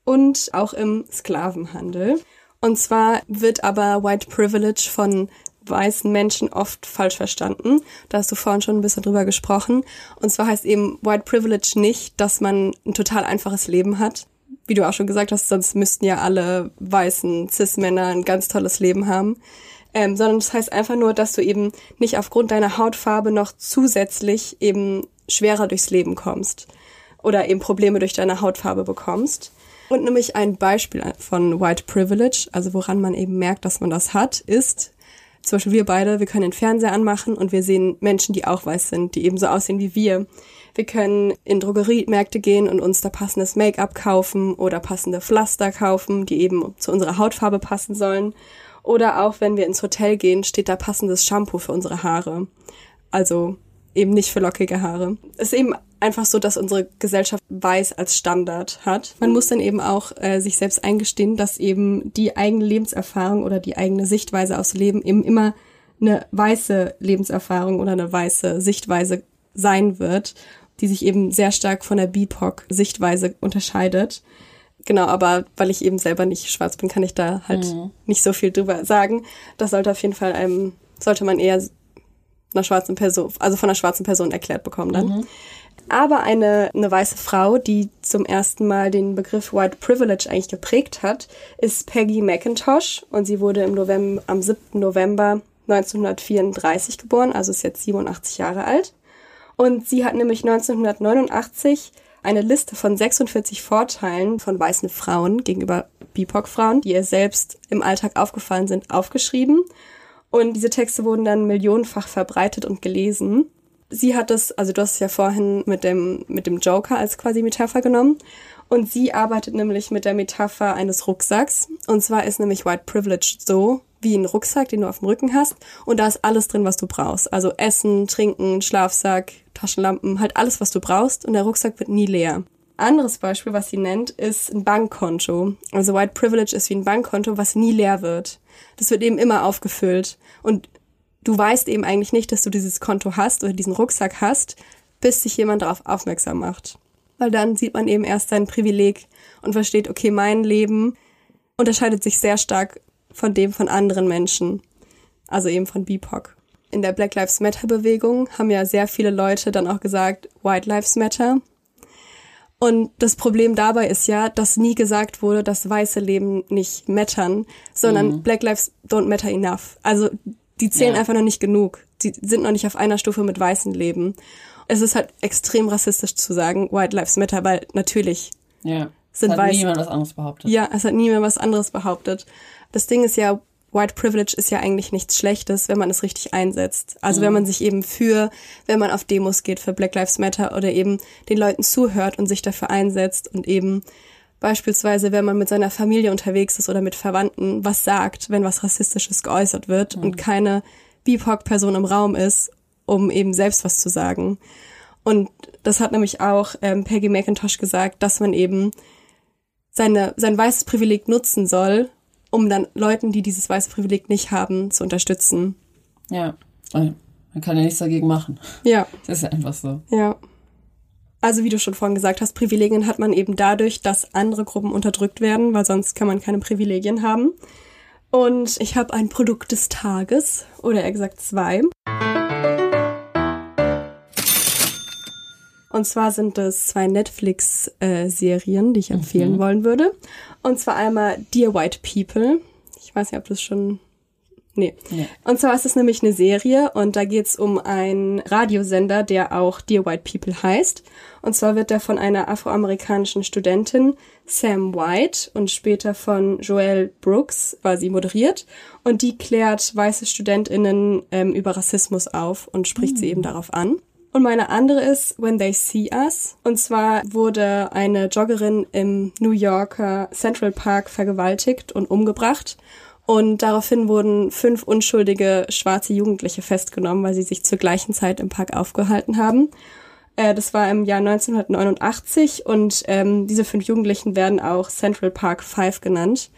und auch im Sklavenhandel. Und zwar wird aber White Privilege von weißen Menschen oft falsch verstanden. Da hast du vorhin schon ein bisschen drüber gesprochen. Und zwar heißt eben White Privilege nicht, dass man ein total einfaches Leben hat. Wie du auch schon gesagt hast, sonst müssten ja alle weißen Cis-Männer ein ganz tolles Leben haben. Ähm, sondern das heißt einfach nur, dass du eben nicht aufgrund deiner Hautfarbe noch zusätzlich eben schwerer durchs Leben kommst oder eben Probleme durch deine Hautfarbe bekommst. Und nämlich ein Beispiel von White Privilege, also woran man eben merkt, dass man das hat, ist zum Beispiel wir beide, wir können den Fernseher anmachen und wir sehen Menschen, die auch weiß sind, die eben so aussehen wie wir. Wir können in Drogeriemärkte gehen und uns da passendes Make-up kaufen oder passende Pflaster kaufen, die eben zu unserer Hautfarbe passen sollen. Oder auch wenn wir ins Hotel gehen, steht da passendes Shampoo für unsere Haare. Also eben nicht für lockige Haare. Es ist eben einfach so, dass unsere Gesellschaft weiß als Standard hat. Man muss dann eben auch äh, sich selbst eingestehen, dass eben die eigene Lebenserfahrung oder die eigene Sichtweise aufs Leben eben immer eine weiße Lebenserfahrung oder eine weiße Sichtweise sein wird, die sich eben sehr stark von der BIPOC-Sichtweise unterscheidet. Genau, aber weil ich eben selber nicht schwarz bin, kann ich da halt nicht so viel drüber sagen. Das sollte auf jeden Fall einem, sollte man eher einer schwarzen Person, also von einer schwarzen Person erklärt bekommen dann. Aber eine, eine weiße Frau, die zum ersten Mal den Begriff White Privilege eigentlich geprägt hat, ist Peggy McIntosh und sie wurde im November, am 7. November 1934 geboren, also ist jetzt 87 Jahre alt. Und sie hat nämlich 1989 eine Liste von 46 Vorteilen von weißen Frauen gegenüber BIPOC-Frauen, die ihr selbst im Alltag aufgefallen sind, aufgeschrieben. Und diese Texte wurden dann millionenfach verbreitet und gelesen. Sie hat es, also du hast es ja vorhin mit dem, mit dem Joker als quasi Metapher genommen. Und sie arbeitet nämlich mit der Metapher eines Rucksacks. Und zwar ist nämlich White Privilege so, wie ein Rucksack, den du auf dem Rücken hast. Und da ist alles drin, was du brauchst. Also Essen, Trinken, Schlafsack, Taschenlampen, halt alles, was du brauchst. Und der Rucksack wird nie leer. Anderes Beispiel, was sie nennt, ist ein Bankkonto. Also White Privilege ist wie ein Bankkonto, was nie leer wird. Das wird eben immer aufgefüllt. Und du weißt eben eigentlich nicht, dass du dieses Konto hast oder diesen Rucksack hast, bis sich jemand darauf aufmerksam macht. Weil dann sieht man eben erst sein Privileg und versteht, okay, mein Leben unterscheidet sich sehr stark von dem von anderen Menschen. Also eben von BIPOC. In der Black Lives Matter Bewegung haben ja sehr viele Leute dann auch gesagt, White Lives Matter. Und das Problem dabei ist ja, dass nie gesagt wurde, dass weiße Leben nicht mattern, sondern Mhm. Black Lives don't matter enough. Also die zählen Ja. einfach noch nicht genug. Die sind noch nicht auf einer Stufe mit weißen Leben. Es ist halt extrem rassistisch zu sagen, White Lives Matter, weil natürlich Ja. Sind hat weiß- niemand was anderes behauptet. ja, es hat nie mehr was anderes behauptet. Das Ding ist ja, White Privilege ist ja eigentlich nichts Schlechtes, wenn man es richtig einsetzt. Also wenn man sich eben für, wenn man auf Demos geht für Black Lives Matter oder eben den Leuten zuhört und sich dafür einsetzt und eben beispielsweise, wenn man mit seiner Familie unterwegs ist oder mit Verwandten was sagt, wenn was Rassistisches geäußert wird und keine BIPOC-Person im Raum ist, um eben selbst was zu sagen. Und das hat nämlich auch ähm, Peggy McIntosh gesagt, dass man eben seine, sein weißes Privileg nutzen soll, um dann Leuten, die dieses weiße Privileg nicht haben, zu unterstützen. Ja. Man kann ja nichts dagegen machen. Ja, Das ist ja einfach so. ja. Also wie du schon vorhin gesagt hast, Privilegien hat man eben dadurch, dass andere Gruppen unterdrückt werden, weil sonst kann man keine Privilegien haben. Und ich habe ein Produkt des Tages, oder eher gesagt zwei. Und zwar sind es zwei Netflix-Serien, die ich empfehlen wollen würde. Und zwar einmal Dear White People. Ich weiß nicht, ob du es schon Nee. Nee. Und zwar ist es nämlich eine Serie und da geht's um einen Radiosender, der auch Dear White People heißt. Und zwar wird der von einer afroamerikanischen Studentin, Sam White, und später von Joelle Brooks quasi moderiert. Und die klärt weiße StudentInnen ähm, über Rassismus auf und spricht sie eben darauf an. Und meine andere ist When They See Us. Und zwar wurde eine Joggerin im New Yorker Central Park vergewaltigt und umgebracht. Und daraufhin wurden fünf unschuldige schwarze Jugendliche festgenommen, weil sie sich zur gleichen Zeit im Park aufgehalten haben. Äh, das war im Jahr 1989 und ähm, diese fünf Jugendlichen werden auch Central Park Five genannt.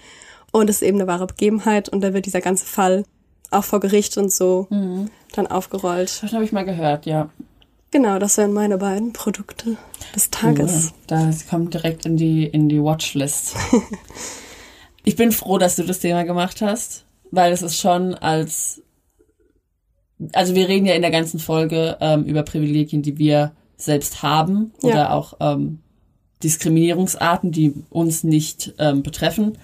Und es ist eben eine wahre Begebenheit und da wird dieser ganze Fall auch vor Gericht und so dann aufgerollt. Das habe ich mal gehört, ja. Genau, das wären meine beiden Produkte des Tages. Da kommt direkt in die, in die Watchlist. ich bin froh, dass du das Thema gemacht hast, weil es ist schon als, also wir reden ja in der ganzen Folge ähm, über Privilegien, die wir selbst haben Ja. oder auch ähm, Diskriminierungsarten, die uns nicht ähm, betreffen.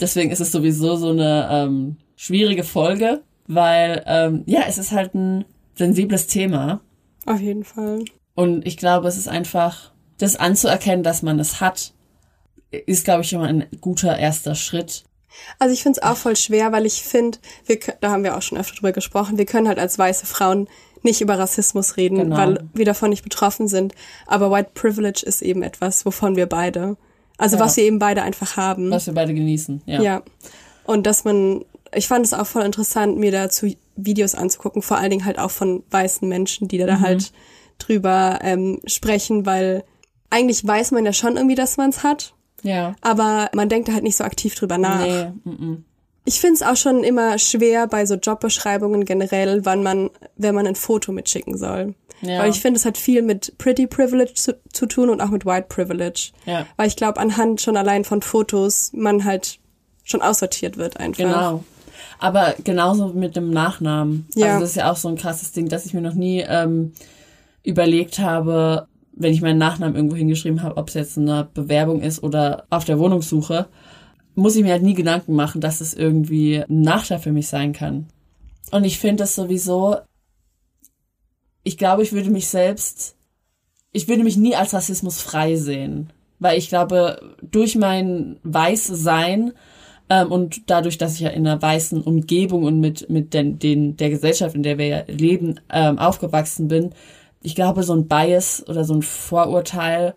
Deswegen ist es sowieso so eine ähm, schwierige Folge, weil ähm, ja, es ist halt ein sensibles Thema. Auf jeden Fall. Und ich glaube, es ist einfach, das anzuerkennen, dass man es hat, ist, glaube ich, mal ein guter erster Schritt. Also ich finde es auch voll schwer, weil ich finde, wir da haben wir auch schon öfter drüber gesprochen, wir können halt als weiße Frauen nicht über Rassismus reden, Genau. weil wir davon nicht betroffen sind. Aber White Privilege ist eben etwas, wovon wir beide, also Ja. was wir eben beide einfach haben. Was wir beide genießen. Ja. Ja. Und dass man, ich fand es auch voll interessant, mir dazu Videos anzugucken, vor allen Dingen halt auch von weißen Menschen, die da Mhm. halt drüber ähm, sprechen, weil eigentlich weiß man ja schon irgendwie, dass man es hat, Ja. aber man denkt da halt nicht so aktiv drüber nach. Nee. Mm Ich finde es auch schon immer schwer bei so Jobbeschreibungen generell, wann man, wenn man ein Foto mitschicken soll. Ja. Weil ich finde, es hat viel mit Pretty Privilege zu, zu tun und auch mit White Privilege. Ja. Weil ich glaube, anhand schon allein von Fotos man halt schon aussortiert wird einfach. Genau. Aber genauso mit dem Nachnamen. Ja. Also das ist ja auch so ein krasses Ding, dass ich mir noch nie ähm, überlegt habe, wenn ich meinen Nachnamen irgendwo hingeschrieben habe, ob es jetzt eine Bewerbung ist oder auf der Wohnungssuche, muss ich mir halt nie Gedanken machen, dass es irgendwie ein Nachteil für mich sein kann. Und ich finde das sowieso, ich glaube, ich würde mich selbst ich würde mich nie als Rassismus frei sehen, weil ich glaube, durch mein Weißsein ähm, und dadurch, dass ich ja in einer weißen Umgebung und mit, mit den, den, der Gesellschaft, in der wir ja leben, ähm, aufgewachsen bin, ich glaube, so ein Bias oder so ein Vorurteil,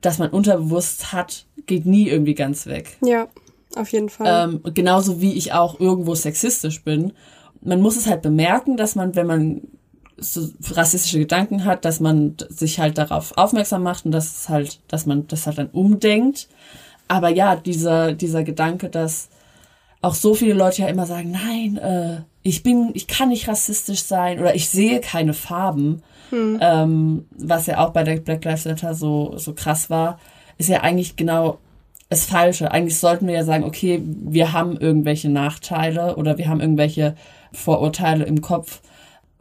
das man unterbewusst hat, geht nie irgendwie ganz weg. Ja, auf jeden Fall. Ähm, genauso wie ich auch irgendwo sexistisch bin. Man muss es halt bemerken, dass man, wenn man so rassistische Gedanken hat, dass man sich halt darauf aufmerksam macht und dass es halt, dass man das halt dann umdenkt. Aber ja, dieser, dieser Gedanke, dass auch so viele Leute ja immer sagen, nein, äh, ich bin, ich kann nicht rassistisch sein oder ich sehe keine Farben, hm. ähm, was ja auch bei der Black Lives Matter so, so krass war, ist ja eigentlich genau das Falsche. Eigentlich sollten wir ja sagen, okay, wir haben irgendwelche Nachteile oder wir haben irgendwelche Vorurteile im Kopf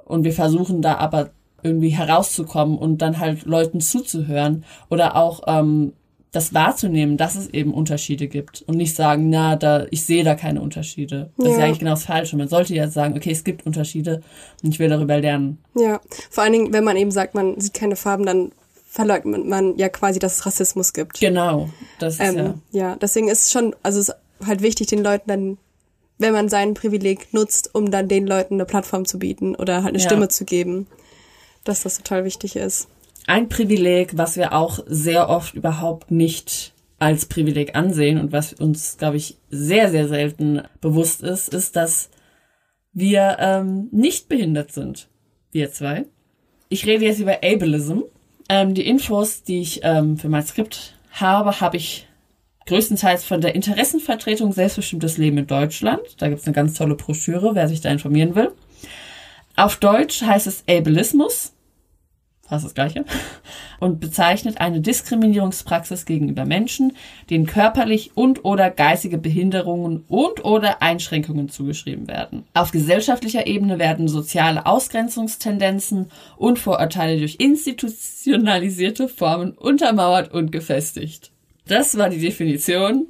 und wir versuchen da aber irgendwie herauszukommen und dann halt Leuten zuzuhören oder auch ähm, das wahrzunehmen, dass es eben Unterschiede gibt und nicht sagen, na, da ich sehe da keine Unterschiede. Das ja. ist ja eigentlich genau das Falsche. Man sollte ja sagen, okay, es gibt Unterschiede und ich will darüber lernen. Ja, vor allen Dingen, wenn man eben sagt, man sieht keine Farben, dann verleugnet man ja quasi, dass es Rassismus gibt. Genau, das ist ähm, ja. Ja, deswegen ist es schon, also es ist halt wichtig, den Leuten dann, wenn man sein Privileg nutzt, um dann den Leuten eine Plattform zu bieten oder halt eine ja. Stimme zu geben, dass das total wichtig ist. Ein Privileg, was wir auch sehr oft überhaupt nicht als Privileg ansehen und was uns, glaube ich, sehr, sehr selten bewusst ist, ist, dass wir ähm, nicht behindert sind. Wir zwei. Ich rede jetzt über Ableism. Ähm, die Infos, die ich ähm, für mein Skript habe, habe ich größtenteils von der Interessenvertretung Selbstbestimmtes Leben in Deutschland. Da gibt es eine ganz tolle Broschüre, wer sich da informieren will. Auf Deutsch heißt es Ableismus fast das gleiche, und bezeichnet eine Diskriminierungspraxis gegenüber Menschen, denen körperlich und oder geistige Behinderungen und oder Einschränkungen zugeschrieben werden. Auf gesellschaftlicher Ebene werden soziale Ausgrenzungstendenzen und Vorurteile durch institutionalisierte Formen untermauert und gefestigt. Das war die Definition.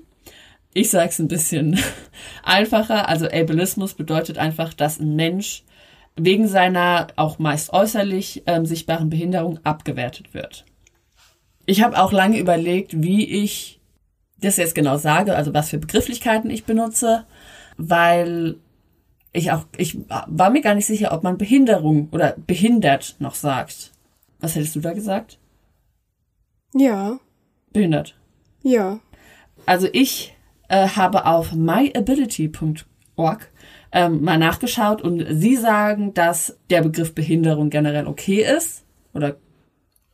Ich sage es ein bisschen einfacher. Also Ableismus bedeutet einfach, dass ein Mensch wegen seiner auch meist äußerlich ähm, sichtbaren Behinderung abgewertet wird. Ich habe auch lange überlegt, wie ich das jetzt genau sage, also was für Begrifflichkeiten ich benutze, weil ich auch, ich war mir gar nicht sicher, ob man Behinderung oder behindert noch sagt. Was hättest du da gesagt? Ja. Behindert. Ja. Also ich äh, habe auf myability.org ähm, mal nachgeschaut und sie sagen, dass der Begriff Behinderung generell okay ist oder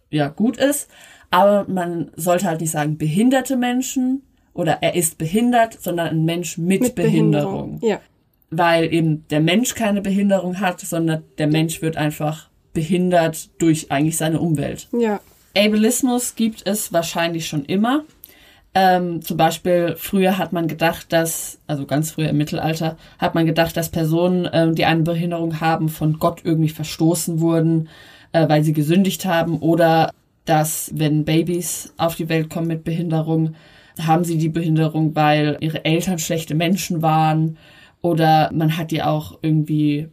ja gut ist, aber man sollte halt nicht sagen behinderte Menschen oder er ist behindert, sondern ein Mensch mit, mit Behinderung. Behinderung. Ja. Weil eben der Mensch keine Behinderung hat, sondern der Mensch wird einfach behindert durch eigentlich seine Umwelt. Ja. Ableismus gibt es wahrscheinlich schon immer. Ähm, zum Beispiel, früher hat man gedacht, dass, also ganz früher im Mittelalter, hat man gedacht, dass Personen, ähm, die eine Behinderung haben, von Gott irgendwie verstoßen wurden, äh, weil sie gesündigt haben oder dass, wenn Babys auf die Welt kommen mit Behinderung, haben sie die Behinderung, weil ihre Eltern schlechte Menschen waren oder man hat die auch irgendwie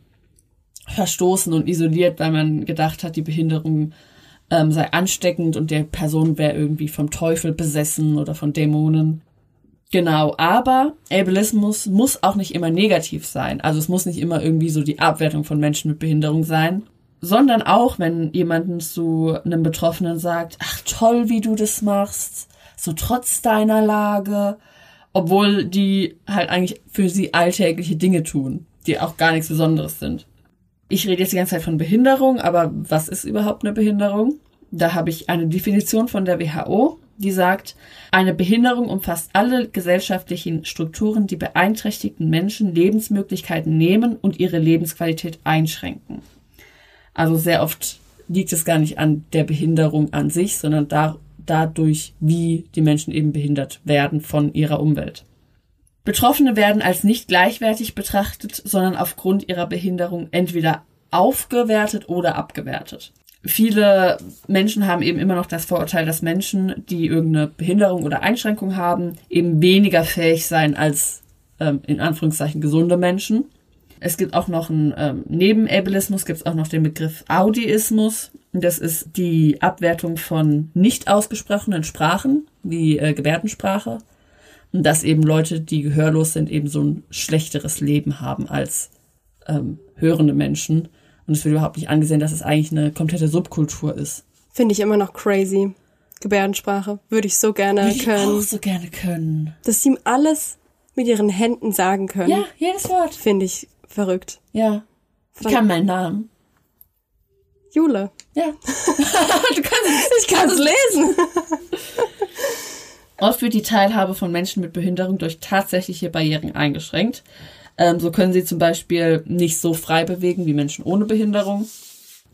verstoßen und isoliert, weil man gedacht hat, die Behinderung ähm, sei ansteckend und der Person wäre irgendwie vom Teufel besessen oder von Dämonen. Genau, aber Ableismus muss auch nicht immer negativ sein. Also es muss nicht immer irgendwie so die Abwertung von Menschen mit Behinderung sein, sondern auch, wenn jemanden zu einem Betroffenen sagt, ach toll, wie du das machst, so trotz deiner Lage, obwohl die halt eigentlich für sie alltägliche Dinge tun, die auch gar nichts Besonderes sind ich rede jetzt die ganze Zeit von Behinderung, aber was ist überhaupt eine Behinderung? Da habe ich eine Definition von der WHO, die sagt, eine Behinderung umfasst alle gesellschaftlichen Strukturen, die beeinträchtigten Menschen Lebensmöglichkeiten nehmen und ihre Lebensqualität einschränken. Also sehr oft liegt es gar nicht an der Behinderung an sich, sondern da, dadurch, wie die Menschen eben behindert werden von ihrer Umwelt. Betroffene werden als nicht gleichwertig betrachtet, sondern aufgrund ihrer Behinderung entweder aufgewertet oder abgewertet. Viele Menschen haben eben immer noch das Vorurteil, dass Menschen, die irgendeine Behinderung oder Einschränkung haben, eben weniger fähig sein als ähm, in Anführungszeichen gesunde Menschen. Es gibt auch noch einen, ähm, neben Ableismus gibt es auch noch den Begriff Audiismus. Das ist die Abwertung von nicht ausgesprochenen Sprachen, wie äh, Gebärdensprache. Und dass eben Leute, die gehörlos sind, eben so ein schlechteres Leben haben als ähm, hörende Menschen. Und es wird überhaupt nicht angesehen, dass es eigentlich eine komplette Subkultur ist. Finde ich immer noch crazy. Gebärdensprache. Würde ich so gerne Würde ich können. auch so gerne können. Dass sie ihm alles mit ihren Händen sagen können. Ja, jedes Wort. Finde ich verrückt. Ja. Ich kann meinen Namen. Jule. Ja. du kannst es. Ich kann es lesen. Oft wird die Teilhabe von Menschen mit Behinderung durch tatsächliche Barrieren eingeschränkt. Ähm, so können sie zum Beispiel nicht so frei bewegen wie Menschen ohne Behinderung.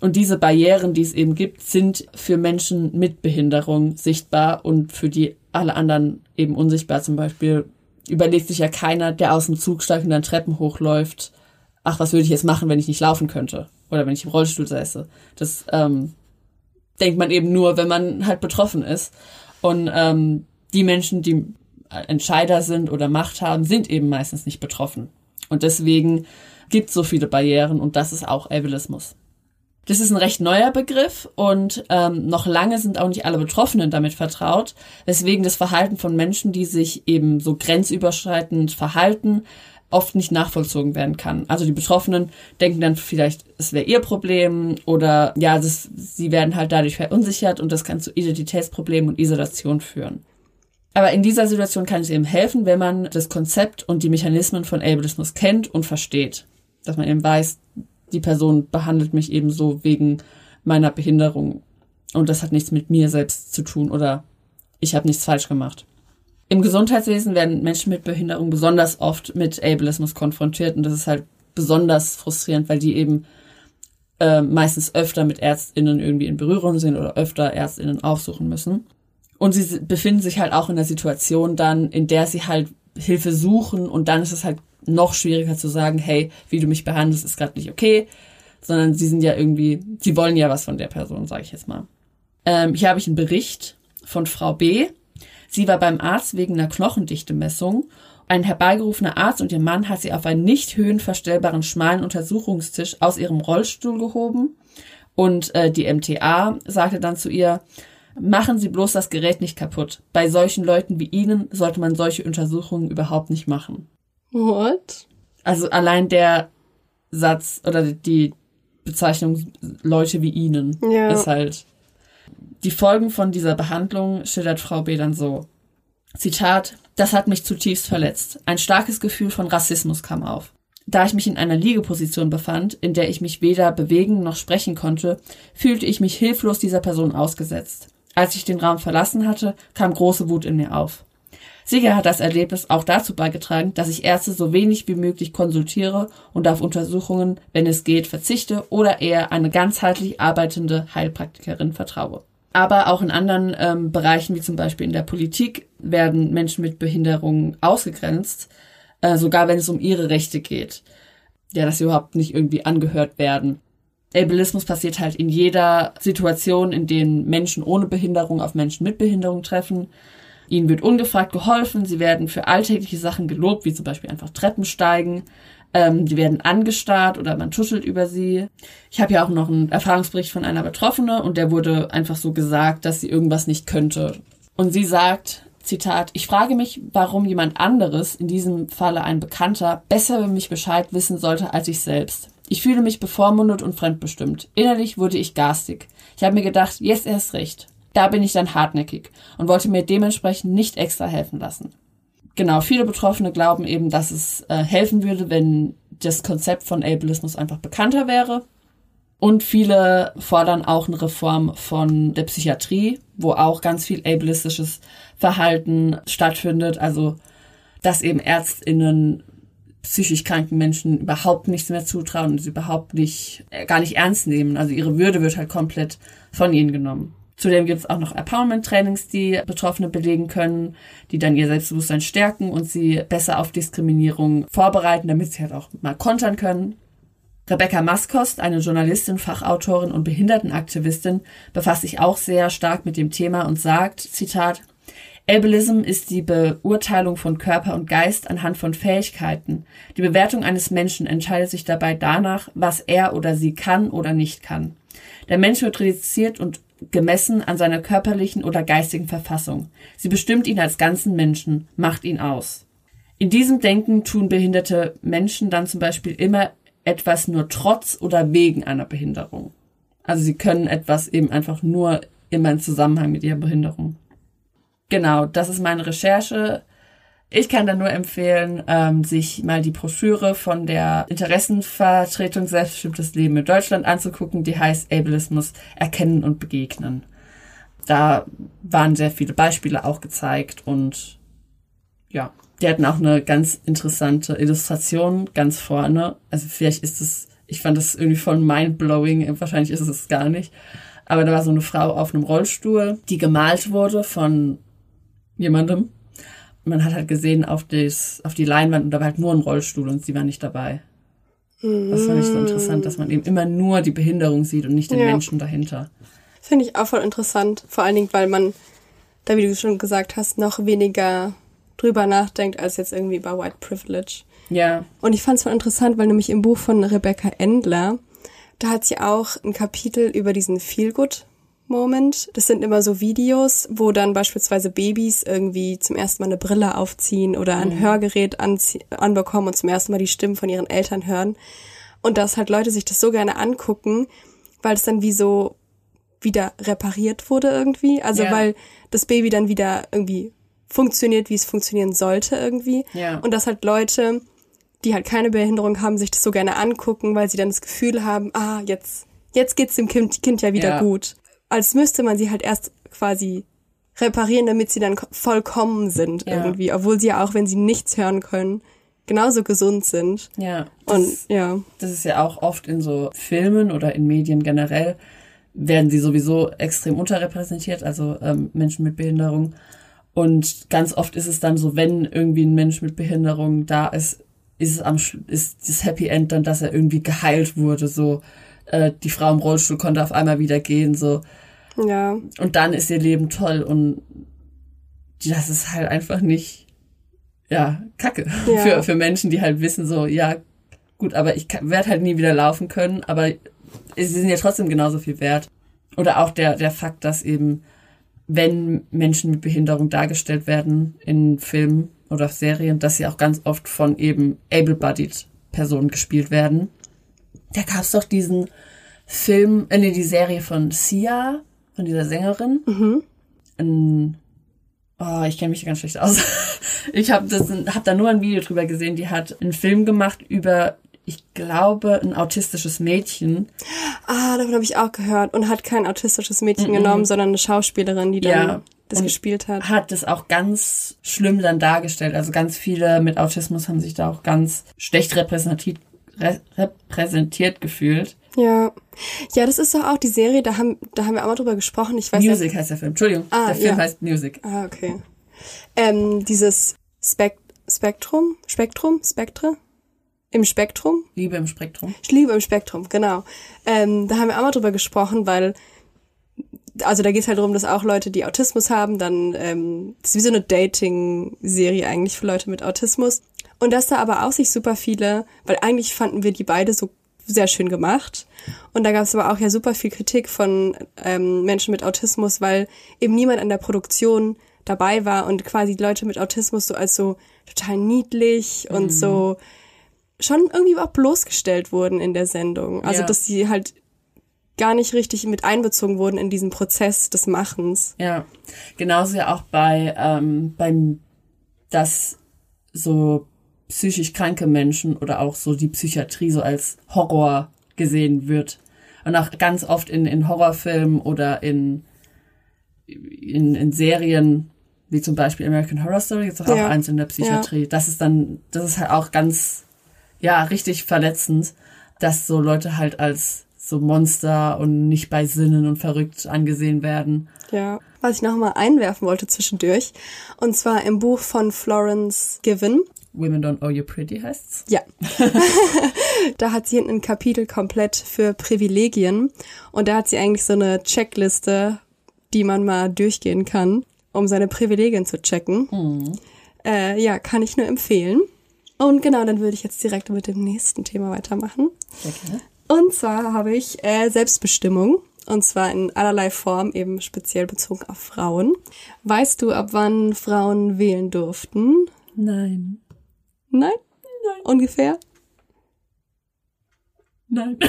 Und diese Barrieren, die es eben gibt, sind für Menschen mit Behinderung sichtbar und für die alle anderen eben unsichtbar. Zum Beispiel überlegt sich ja keiner, der aus dem Zug steigt und dann Treppen hochläuft, ach, was würde ich jetzt machen, wenn ich nicht laufen könnte? Oder wenn ich im Rollstuhl säße. Das ähm, denkt man eben nur, wenn man halt betroffen ist. Und ähm, die Menschen, die Entscheider sind oder Macht haben, sind eben meistens nicht betroffen. Und deswegen gibt es so viele Barrieren und das ist auch Ableismus. Das ist ein recht neuer Begriff und ähm, noch lange sind auch nicht alle Betroffenen damit vertraut, weswegen das Verhalten von Menschen, die sich eben so grenzüberschreitend verhalten, oft nicht nachvollzogen werden kann. Also die Betroffenen denken dann vielleicht, es wäre ihr Problem oder ja, das, sie werden halt dadurch verunsichert und das kann zu Identitätsproblemen und Isolation führen. Aber in dieser Situation kann es eben helfen, wenn man das Konzept und die Mechanismen von Ableismus kennt und versteht. Dass man eben weiß, die Person behandelt mich eben so wegen meiner Behinderung. Und das hat nichts mit mir selbst zu tun oder ich habe nichts falsch gemacht. Im Gesundheitswesen werden Menschen mit Behinderung besonders oft mit Ableismus konfrontiert und das ist halt besonders frustrierend, weil die eben äh, meistens öfter mit ÄrztInnen irgendwie in Berührung sind oder öfter ÄrztInnen aufsuchen müssen. Und sie befinden sich halt auch in der Situation dann, in der sie halt Hilfe suchen und dann ist es halt noch schwieriger zu sagen, hey, wie du mich behandelst, ist gerade nicht okay, sondern sie sind ja irgendwie, sie wollen ja was von der Person, sage ich jetzt mal. Ähm, hier habe ich einen Bericht von Frau B. Sie war beim Arzt wegen einer Knochendichtemessung. Ein herbeigerufener Arzt und ihr Mann hat sie auf einen nicht höhenverstellbaren schmalen Untersuchungstisch aus ihrem Rollstuhl gehoben. Und äh, die MTA sagte dann zu ihr, machen Sie bloß das Gerät nicht kaputt. Bei solchen Leuten wie Ihnen sollte man solche Untersuchungen überhaupt nicht machen. What? Also allein der Satz oder die Bezeichnung Leute wie Ihnen Ja. ist halt. Die Folgen von dieser Behandlung schildert Frau B. dann so. Zitat, das hat mich zutiefst verletzt. Ein starkes Gefühl von Rassismus kam auf. Da ich mich in einer Liegeposition befand, in der ich mich weder bewegen noch sprechen konnte, fühlte ich mich hilflos dieser Person ausgesetzt. Als ich den Raum verlassen hatte, kam große Wut in mir auf. Sicher hat das Erlebnis auch dazu beigetragen, dass ich Ärzte so wenig wie möglich konsultiere und auf Untersuchungen, wenn es geht, verzichte oder eher eine ganzheitlich arbeitende Heilpraktikerin vertraue. Aber auch in anderen ähm, Bereichen, wie zum Beispiel in der Politik, werden Menschen mit Behinderungen ausgegrenzt, äh, sogar wenn es um ihre Rechte geht. Ja, dass sie überhaupt nicht irgendwie angehört werden. Ableismus passiert halt in jeder Situation, in denen Menschen ohne Behinderung auf Menschen mit Behinderung treffen. Ihnen wird ungefragt geholfen, sie werden für alltägliche Sachen gelobt, wie zum Beispiel einfach Treppen steigen. Ähm, die werden angestarrt oder man tuschelt über sie. Ich habe ja auch noch einen Erfahrungsbericht von einer Betroffene und der wurde einfach so gesagt, dass sie irgendwas nicht könnte. Und sie sagt, Zitat, ich frage mich, warum jemand anderes, in diesem Falle ein Bekannter, besser über mich Bescheid wissen sollte als ich selbst. Ich fühle mich bevormundet und fremdbestimmt. Innerlich wurde ich garstig. Ich habe mir gedacht, jetzt erst recht. Da bin ich dann hartnäckig und wollte mir dementsprechend nicht extra helfen lassen. Genau, viele Betroffene glauben eben, dass es äh, helfen würde, wenn das Konzept von Ableismus einfach bekannter wäre. Und viele fordern auch eine Reform von der Psychiatrie, wo auch ganz viel ableistisches Verhalten stattfindet. Also, dass eben ÄrztInnen psychisch kranken Menschen überhaupt nichts mehr zutrauen und sie überhaupt nicht, äh, gar nicht ernst nehmen. Also ihre Würde wird halt komplett von ihnen genommen. Zudem gibt es auch noch Empowerment-Trainings, die Betroffene belegen können, die dann ihr Selbstbewusstsein stärken und sie besser auf Diskriminierung vorbereiten, damit sie halt auch mal kontern können. Rebecca Maskost, eine Journalistin, Fachautorin und Behindertenaktivistin, befasst sich auch sehr stark mit dem Thema und sagt, Zitat, Ableism ist die Beurteilung von Körper und Geist anhand von Fähigkeiten. Die Bewertung eines Menschen entscheidet sich dabei danach, was er oder sie kann oder nicht kann. Der Mensch wird reduziert und gemessen an seiner körperlichen oder geistigen Verfassung. Sie bestimmt ihn als ganzen Menschen, macht ihn aus. In diesem Denken tun behinderte Menschen dann zum Beispiel immer etwas nur trotz oder wegen einer Behinderung. Also sie können etwas eben einfach nur immer in Zusammenhang mit ihrer Behinderung. Genau, das ist meine Recherche. Ich kann da nur empfehlen, ähm, sich mal die Broschüre von der Interessenvertretung Selbstbestimmtes Leben in Deutschland anzugucken, die heißt Ableismus erkennen und begegnen. Da waren sehr viele Beispiele auch gezeigt und ja, die hatten auch eine ganz interessante Illustration ganz vorne. Also vielleicht ist es, ich fand das irgendwie voll mindblowing, wahrscheinlich ist es gar nicht. Aber da war so eine Frau auf einem Rollstuhl, die gemalt wurde von jemandem. Man hat halt gesehen auf, das, auf die Leinwand und da war halt nur ein Rollstuhl und sie war nicht dabei. Das fand ich so interessant, dass man eben immer nur die Behinderung sieht und nicht den Ja. Menschen dahinter. Finde ich auch voll interessant. Vor allen Dingen, weil man, da wie du schon gesagt hast, noch weniger drüber nachdenkt als jetzt irgendwie über White Privilege. Ja, Und ich fand es voll interessant, weil nämlich im Buch von Rebecca Endler, da hat sie auch ein Kapitel über diesen Feel-Good-Moment. Das sind immer so Videos, wo dann beispielsweise Babys irgendwie zum ersten Mal eine Brille aufziehen oder ein Hörgerät anzie- anbekommen und zum ersten Mal die Stimmen von ihren Eltern hören. Und dass halt Leute sich das so gerne angucken, weil es dann wie so wieder repariert wurde irgendwie. Also Ja. weil das Baby dann wieder irgendwie funktioniert, wie es funktionieren sollte irgendwie. Ja. Und dass halt Leute, die halt keine Behinderung haben, sich das so gerne angucken, weil sie dann das Gefühl haben, ah, jetzt, jetzt geht's dem Kind, kind ja wieder Ja. gut. Als müsste man sie halt erst quasi reparieren, damit sie dann ko- vollkommen sind Ja. irgendwie, obwohl sie ja auch, wenn sie nichts hören können, genauso gesund sind. ja. Das, Und ja, das ist ja auch oft in so Filmen oder in Medien generell, werden sie sowieso extrem unterrepräsentiert, also ähm, Menschen mit Behinderung. Und ganz oft ist es dann so, wenn irgendwie ein Mensch mit Behinderung da ist, ist es am ist das Happy End dann, dass er irgendwie geheilt wurde. So äh, die Frau im Rollstuhl konnte auf einmal wieder gehen, so ja, und dann ist ihr Leben toll und das ist halt einfach nicht ja Kacke Ja. für für Menschen, die halt wissen so ja gut, aber ich werde halt nie wieder laufen können, aber sie sind ja trotzdem genauso viel wert. Oder auch der der Fakt, dass eben wenn Menschen mit Behinderung dargestellt werden in Filmen oder Serien, dass sie auch ganz oft von eben able-bodied Personen gespielt werden. Da gab es doch diesen Film, äh, nee, die Serie von Sia, von dieser Sängerin. Ein, oh, ich kenne mich ganz schlecht aus. Ich habe das, hab da nur ein Video drüber gesehen. Die hat einen Film gemacht über, ich glaube, ein autistisches Mädchen. ah, davon habe ich auch gehört und hat kein autistisches Mädchen genommen, sondern eine Schauspielerin, die dann Ja. das Und gespielt hat. Hat das auch ganz schlimm dann dargestellt. Also ganz viele mit Autismus haben sich da auch ganz schlecht repräsentiert, re, repräsentiert gefühlt. Ja. Ja, das ist doch auch die Serie, da haben, da haben wir auch mal drüber gesprochen. Ich weiß Music nicht. heißt der Film. Entschuldigung, Ah, der Film ja. heißt Music. Ah, okay. Ähm, dieses Spek Spektrum? Spektrum? Spektre? Im Spektrum? Liebe im Spektrum. Liebe im Spektrum, genau. Ähm, da haben wir auch mal drüber gesprochen, weil, also da geht es halt darum, dass auch Leute, die Autismus haben, dann, ähm, das ist wie so eine Dating-Serie eigentlich für Leute mit Autismus. Und dass da aber auch sich super viele, weil eigentlich fanden wir die beide so sehr schön gemacht. Und da gab es aber auch ja super viel Kritik von ähm, Menschen mit Autismus, weil eben niemand an der Produktion dabei war und quasi Leute mit Autismus so als so total niedlich und so schon irgendwie auch bloßgestellt wurden in der Sendung. Also, Ja. dass sie halt gar nicht richtig mit einbezogen wurden in diesen Prozess des Machens. Ja, genauso ja auch bei ähm, beim dass so psychisch kranke Menschen oder auch so die Psychiatrie so als Horror gesehen wird und auch ganz oft in in Horrorfilmen oder in in, in Serien wie zum Beispiel American Horror Story jetzt auch, Ja. auch eins in der Psychiatrie. Das ist dann das ist halt auch ganz ja richtig verletzend, dass so Leute halt als so Monster und nicht bei Sinnen und verrückt angesehen werden. Ja. Was ich noch mal einwerfen wollte zwischendurch. Und zwar im Buch von Florence Given. Women Don't Owe You Pretty heißt's. Ja. da hat sie hinten ein Kapitel komplett für Privilegien. Und da hat sie eigentlich so eine Checkliste, die man mal durchgehen kann. um seine Privilegien zu checken. Äh, ja, kann ich nur empfehlen. Und genau, dann würde ich jetzt direkt mit dem nächsten Thema weitermachen. Und zwar habe ich äh, Selbstbestimmung. Und zwar in allerlei Form, eben speziell bezogen auf Frauen. Weißt du, ab wann Frauen wählen durften? Nein. Nein? Nein. Ungefähr? Nein.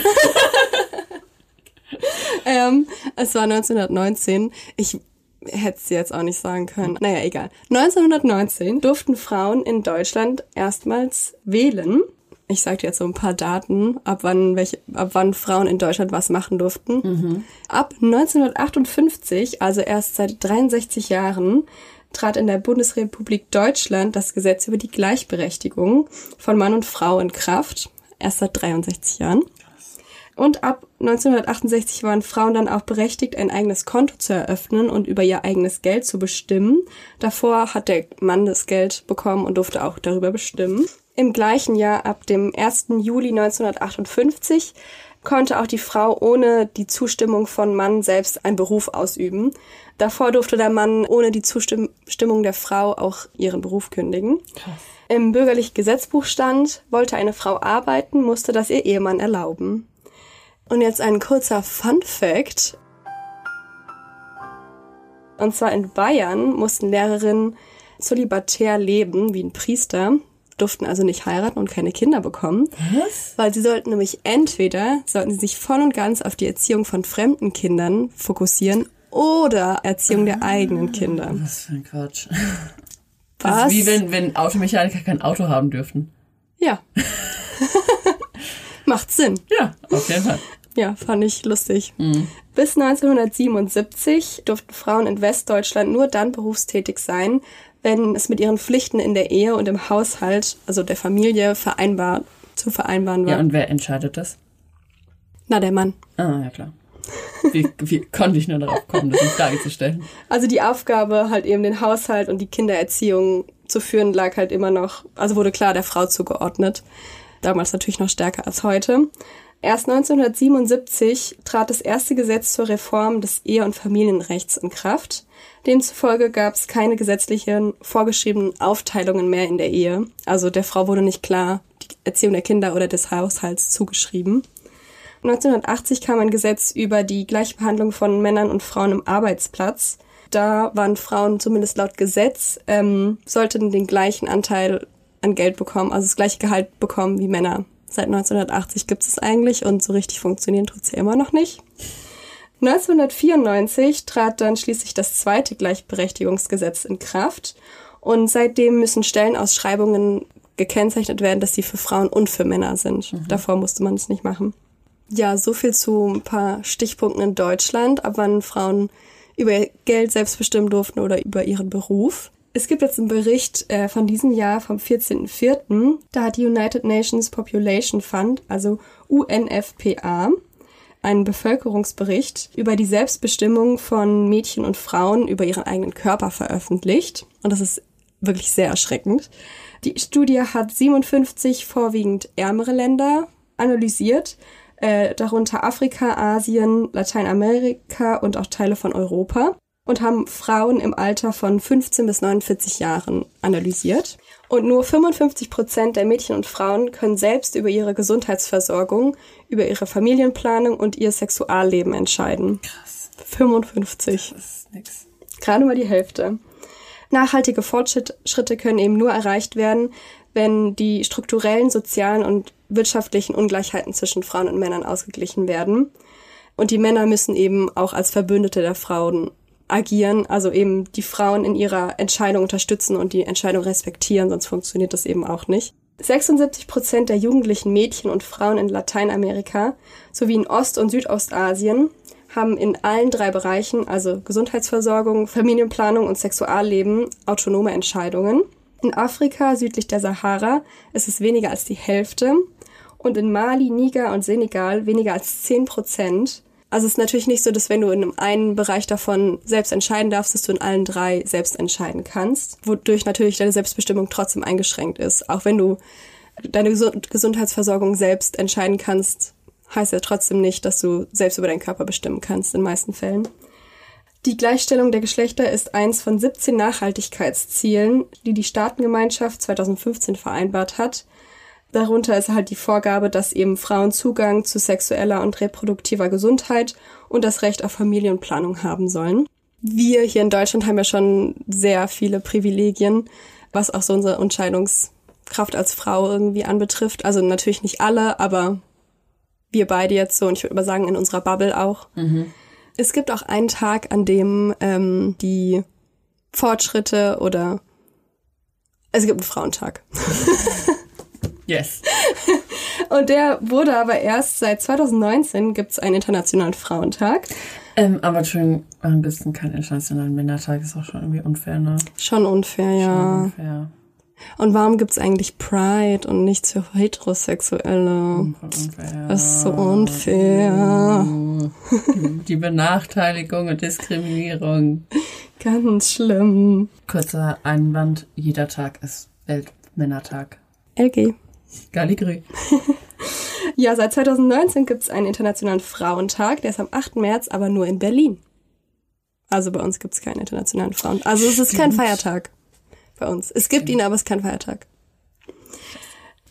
Ähm, es war 1919. Ich hätte es jetzt auch nicht sagen können. Naja, egal. 1919 durften Frauen in Deutschland erstmals wählen. Ich sage dir jetzt so ein paar Daten, ab wann, welche, ab wann Frauen in Deutschland was machen durften. Ab 1958, also erst seit 63 Jahren, trat in der Bundesrepublik Deutschland das Gesetz über die Gleichberechtigung von Mann und Frau in Kraft. Erst seit 63 Jahren. Und ab 1968 waren Frauen dann auch berechtigt, ein eigenes Konto zu eröffnen und über ihr eigenes Geld zu bestimmen. Davor hat der Mann das Geld bekommen und durfte auch darüber bestimmen. Im gleichen Jahr, ab dem 1. Juli 1958, konnte auch die Frau ohne die Zustimmung von Mann selbst einen Beruf ausüben. Davor durfte der Mann ohne die Zustimmung der Frau auch ihren Beruf kündigen. Im bürgerlichen Gesetzbuch stand, wollte eine Frau arbeiten, musste das ihr Ehemann erlauben. Und jetzt ein kurzer Fun Fact. Und zwar in Bayern mussten Lehrerinnen zölibatär leben, wie ein Priester, durften also nicht heiraten und keine Kinder bekommen. Was? Weil sie sollten nämlich entweder, sollten sie sich voll und ganz auf die Erziehung von fremden Kindern fokussieren oder Erziehung der eigenen Kinder. Was für ein Quatsch. Was? Das ist wie wenn, wenn Automechaniker kein Auto haben dürften. Ja. Macht Sinn. Ja, auf jeden Fall. Ja, fand ich lustig. Bis 1977 durften Frauen in Westdeutschland nur dann berufstätig sein, wenn es mit ihren Pflichten in der Ehe und im Haushalt, also der Familie, vereinbar zu vereinbaren war. Ja, und wer entscheidet das? Na, der Mann. Ah, ja klar. Wie, wie konnte ich nur darauf kommen, das in Frage zu stellen? Also die Aufgabe, halt eben den Haushalt und die Kindererziehung zu führen, lag halt immer noch, also wurde klar der Frau zugeordnet. Damals natürlich noch stärker als heute. Erst 1977 trat das erste Gesetz zur Reform des Ehe- und Familienrechts in Kraft. Demzufolge gab es keine gesetzlichen vorgeschriebenen Aufteilungen mehr in der Ehe. Also der Frau wurde nicht klar die Erziehung der Kinder oder des Haushalts zugeschrieben. 1980 kam ein Gesetz über die Gleichbehandlung von Männern und Frauen im Arbeitsplatz. Da waren Frauen zumindest laut Gesetz, ähm, sollten den gleichen Anteil an Geld bekommen, also das gleiche Gehalt bekommen wie Männer. Seit 1980 gibt es eigentlich und so richtig funktionieren tut's ja immer noch nicht. 1994 trat dann schließlich das zweite Gleichberechtigungsgesetz in Kraft und seitdem müssen Stellenausschreibungen gekennzeichnet werden, dass sie für Frauen und für Männer sind. Davor musste man es nicht machen. Ja, so viel zu ein paar Stichpunkten in Deutschland, ab wann Frauen über ihr Geld selbst bestimmen durften oder über ihren Beruf. Es gibt jetzt einen Bericht äh, von diesem Jahr vom 14.04. Da hat die United Nations Population Fund, also UNFPA, einen Bevölkerungsbericht über die Selbstbestimmung von Mädchen und Frauen über ihren eigenen Körper veröffentlicht. Und das ist wirklich sehr erschreckend. Die Studie hat 57 vorwiegend ärmere Länder analysiert, äh, darunter Afrika, Asien, Lateinamerika und auch Teile von Europa und haben Frauen im Alter von 15 bis 49 Jahren analysiert. Und nur 55 Prozent der Mädchen und Frauen können selbst über ihre Gesundheitsversorgung, über ihre Familienplanung und ihr Sexualleben entscheiden. Krass. 55. Das ist nix. Gerade mal die Hälfte. Nachhaltige Fortschritte können eben nur erreicht werden, wenn die strukturellen, sozialen und wirtschaftlichen Ungleichheiten zwischen Frauen und Männern ausgeglichen werden. Und die Männer müssen eben auch als Verbündete der Frauen agieren, also eben die Frauen in ihrer Entscheidung unterstützen und die Entscheidung respektieren, sonst funktioniert das eben auch nicht. 76 Prozent der jugendlichen Mädchen und Frauen in Lateinamerika sowie in Ost- und Südostasien haben in allen drei Bereichen, also Gesundheitsversorgung, Familienplanung und Sexualleben, autonome Entscheidungen. In Afrika südlich der Sahara ist es weniger als die Hälfte und in Mali, Niger und Senegal weniger als 10 Prozent. Also es ist natürlich nicht so, dass wenn du in einem Bereich davon selbst entscheiden darfst, dass du in allen drei selbst entscheiden kannst, wodurch natürlich deine Selbstbestimmung trotzdem eingeschränkt ist. Auch wenn du deine Gesu- Gesundheitsversorgung selbst entscheiden kannst, heißt ja trotzdem nicht, dass du selbst über deinen Körper bestimmen kannst, in meisten Fällen. Die Gleichstellung der Geschlechter ist eins von 17 Nachhaltigkeitszielen, die die Staatengemeinschaft 2015 vereinbart hat. Darunter ist halt die Vorgabe, dass eben Frauen Zugang zu sexueller und reproduktiver Gesundheit und das Recht auf Familienplanung haben sollen. Wir hier in Deutschland haben ja schon sehr viele Privilegien, was auch so unsere Entscheidungskraft als Frau irgendwie anbetrifft. Also natürlich nicht alle, aber wir beide jetzt so und ich würde mal sagen in unserer Bubble auch. Es gibt auch einen Tag, an dem ähm, die Fortschritte oder es gibt einen Frauentag. Yes. Und der wurde aber erst seit 2019 gibt es einen internationalen Frauentag. Ähm, aber Entschuldigung, gibt es denn keinen internationalen Männertag? Ist auch schon irgendwie unfair, ne? Schon unfair, ja. Unfair. Und warum gibt's eigentlich Pride und nicht für Heterosexuelle? unfair. Das ist so unfair. Die Benachteiligung und Diskriminierung. Ganz schlimm. Kurzer Einwand, jeder Tag ist Weltmännertag. LG. Galligrü. Ja, seit 2019 gibt's einen internationalen Frauentag. Der ist am 8. März, aber nur in Berlin. Also bei uns gibt's keinen internationalen Frauentag. Also es ist kein Feiertag bei uns. Es gibt ihn, aber es ist kein Feiertag.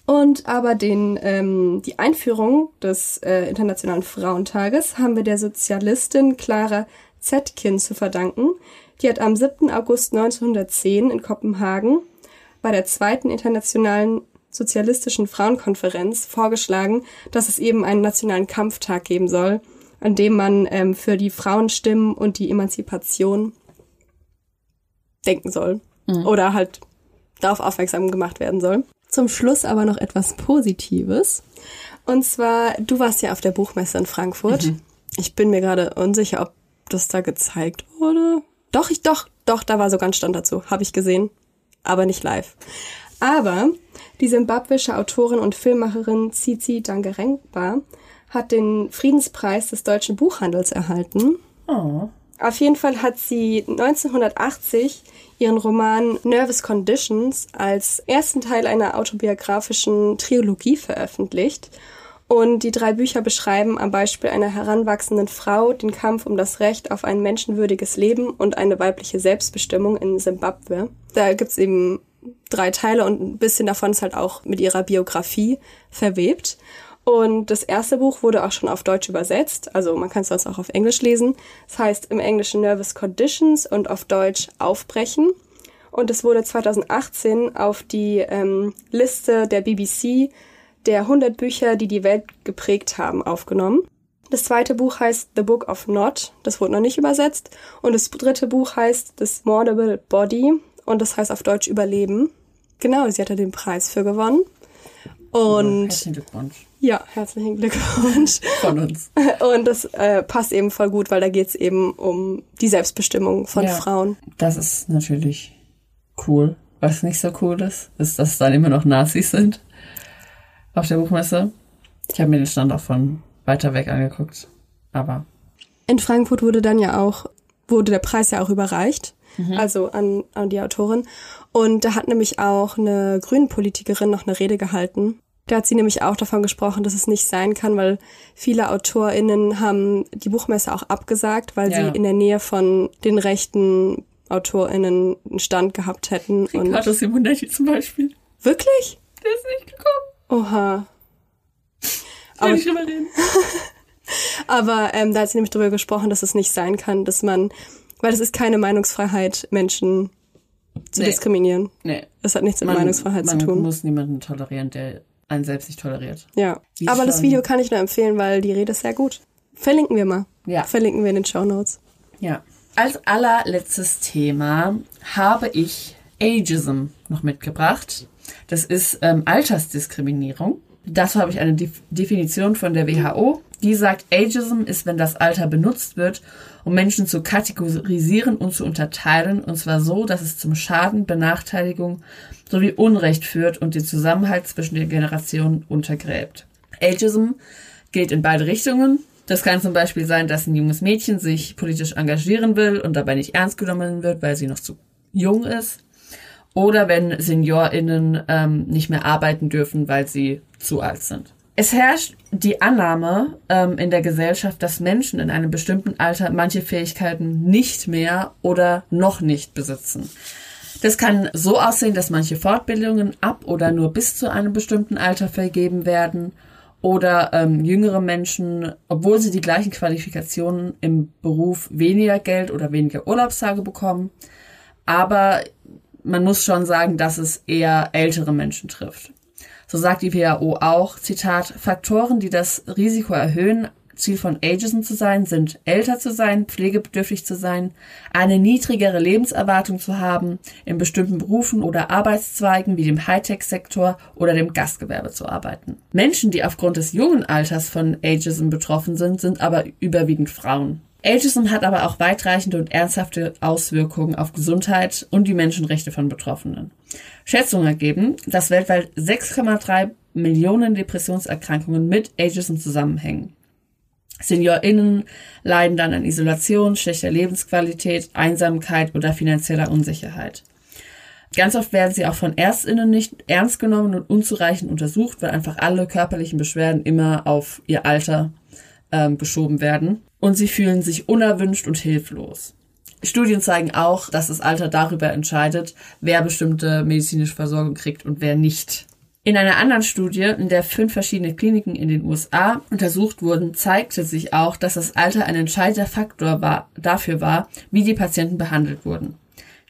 Und aber den, ähm, die Einführung des äh, Internationalen Frauentages haben wir der Sozialistin Clara Zetkin zu verdanken. Die hat am 7. August 1910 in Kopenhagen bei der zweiten internationalen sozialistischen Frauenkonferenz vorgeschlagen, dass es eben einen nationalen Kampftag geben soll, an dem man ähm, für die Frauenstimmen und die Emanzipation denken soll. Oder halt darauf aufmerksam gemacht werden soll. Zum Schluss aber noch etwas Positives. Und zwar, du warst ja auf der Buchmesse in Frankfurt. Ich bin mir gerade unsicher, ob das da gezeigt wurde. Doch, ich doch, doch, da war sogar ein Stand dazu. Habe ich gesehen. Aber nicht live. Aber die simbabwische Autorin und Filmmacherin Tsitsi Dangarengba hat den Friedenspreis des deutschen Buchhandels erhalten. Oh. Auf jeden Fall hat sie 1980 ihren Roman Nervous Conditions als ersten Teil einer autobiografischen Trilogie veröffentlicht. Und die drei Bücher beschreiben am Beispiel einer heranwachsenden Frau den Kampf um das Recht auf ein menschenwürdiges Leben und eine weibliche Selbstbestimmung in Simbabwe. Da gibt's eben drei Teile und ein bisschen davon ist halt auch mit ihrer Biografie verwebt. Und das erste Buch wurde auch schon auf Deutsch übersetzt, also man kann es sonst auch auf Englisch lesen. Das heißt im Englischen Nervous Conditions und auf Deutsch Aufbrechen. Und es wurde 2018 auf die ähm, Liste der BBC der 100 Bücher, die die Welt geprägt haben, aufgenommen. Das zweite Buch heißt The Book of Not, das wurde noch nicht übersetzt. Und das dritte Buch heißt The Smordable Body und das heißt auf Deutsch Überleben. Genau, sie hatte den Preis für gewonnen. Und Herzlichen Glückwunsch ja, herzlichen Glückwunsch. von uns. Und das äh, passt eben voll gut, weil da geht's eben um die Selbstbestimmung von Ja. Frauen. Das ist natürlich cool. Was nicht so cool ist, ist, dass dann immer noch Nazis sind auf der Buchmesse. Ich habe mir den Stand auch von weiter weg angeguckt. Aber In Frankfurt wurde dann ja auch, wurde der Preis ja auch überreicht, also an, an die Autorin. Und da hat nämlich auch eine Grünen-Politikerin noch eine Rede gehalten. Da hat sie nämlich auch davon gesprochen, dass es nicht sein kann, weil viele AutorInnen haben die Buchmesse auch abgesagt, weil Ja. sie in der Nähe von den rechten AutorInnen einen Stand gehabt hätten. Und Riccardo Simonetti zum Beispiel, wirklich? der ist nicht gekommen. Oha. Aber- ich drüber reden? Aber ähm, da hat sie nämlich darüber gesprochen, dass es nicht sein kann, dass man, weil es ist keine Meinungsfreiheit, Menschen zu Nee. diskriminieren. Nee. Das hat nichts mit Meinungsfreiheit man zu tun. muss niemanden tolerieren, der einen selbst nicht toleriert. Ja. Wie Aber das Video kann ich nur empfehlen, weil die Rede ist sehr gut. Verlinken wir mal. Ja. Verlinken wir in den Show Notes. Ja. Als allerletztes Thema habe ich Ageism noch mitgebracht. Das ist ähm, Altersdiskriminierung. Dazu habe ich eine Def Definition von der WHO. Die sagt, Ageism ist, wenn das Alter benutzt wird, um Menschen zu kategorisieren und zu unterteilen, und zwar so, dass es zum Schaden, Benachteiligung sowie Unrecht führt und den Zusammenhalt zwischen den Generationen untergräbt. Ageism geht in beide Richtungen. Das kann zum Beispiel sein, dass ein junges Mädchen sich politisch engagieren will und dabei nicht ernst genommen wird, weil sie noch zu jung ist. Oder wenn SeniorInnen ähm, nicht mehr arbeiten dürfen, weil sie zu alt sind. Es herrscht die Annahme ähm, in der Gesellschaft, dass Menschen in einem bestimmten Alter manche Fähigkeiten nicht mehr oder noch nicht besitzen. Das kann so aussehen, dass manche Fortbildungen ab oder nur bis zu einem bestimmten Alter vergeben werden oder ähm, jüngere Menschen, obwohl sie die gleichen Qualifikationen im Beruf weniger Geld oder weniger Urlaubstage bekommen. Aber man muss schon sagen, dass es eher ältere Menschen trifft. So sagt die WHO auch, Zitat, Faktoren, die das Risiko erhöhen, Ziel von Ageism zu sein, sind älter zu sein, pflegebedürftig zu sein, eine niedrigere Lebenserwartung zu haben, in bestimmten Berufen oder Arbeitszweigen wie dem Hightech-Sektor oder dem Gastgewerbe zu arbeiten. Menschen, die aufgrund des jungen Alters von Ageism betroffen sind, sind aber überwiegend Frauen. Ageism hat aber auch weitreichende und ernsthafte Auswirkungen auf Gesundheit und die Menschenrechte von Betroffenen. Schätzungen ergeben, dass weltweit 6,3 Millionen Depressionserkrankungen mit Ageism zusammenhängen. SeniorInnen leiden dann an Isolation, schlechter Lebensqualität, Einsamkeit oder finanzieller Unsicherheit. Ganz oft werden sie auch von ÄrztInnen nicht ernst genommen und unzureichend untersucht, weil einfach alle körperlichen Beschwerden immer auf ihr Alter ähm, geschoben werden. Und sie fühlen sich unerwünscht und hilflos. Studien zeigen auch, dass das Alter darüber entscheidet, wer bestimmte medizinische Versorgung kriegt und wer nicht. In einer anderen Studie, in der fünf verschiedene Kliniken in den USA untersucht wurden, zeigte sich auch, dass das Alter ein entscheidender Faktor war, dafür war, wie die Patienten behandelt wurden.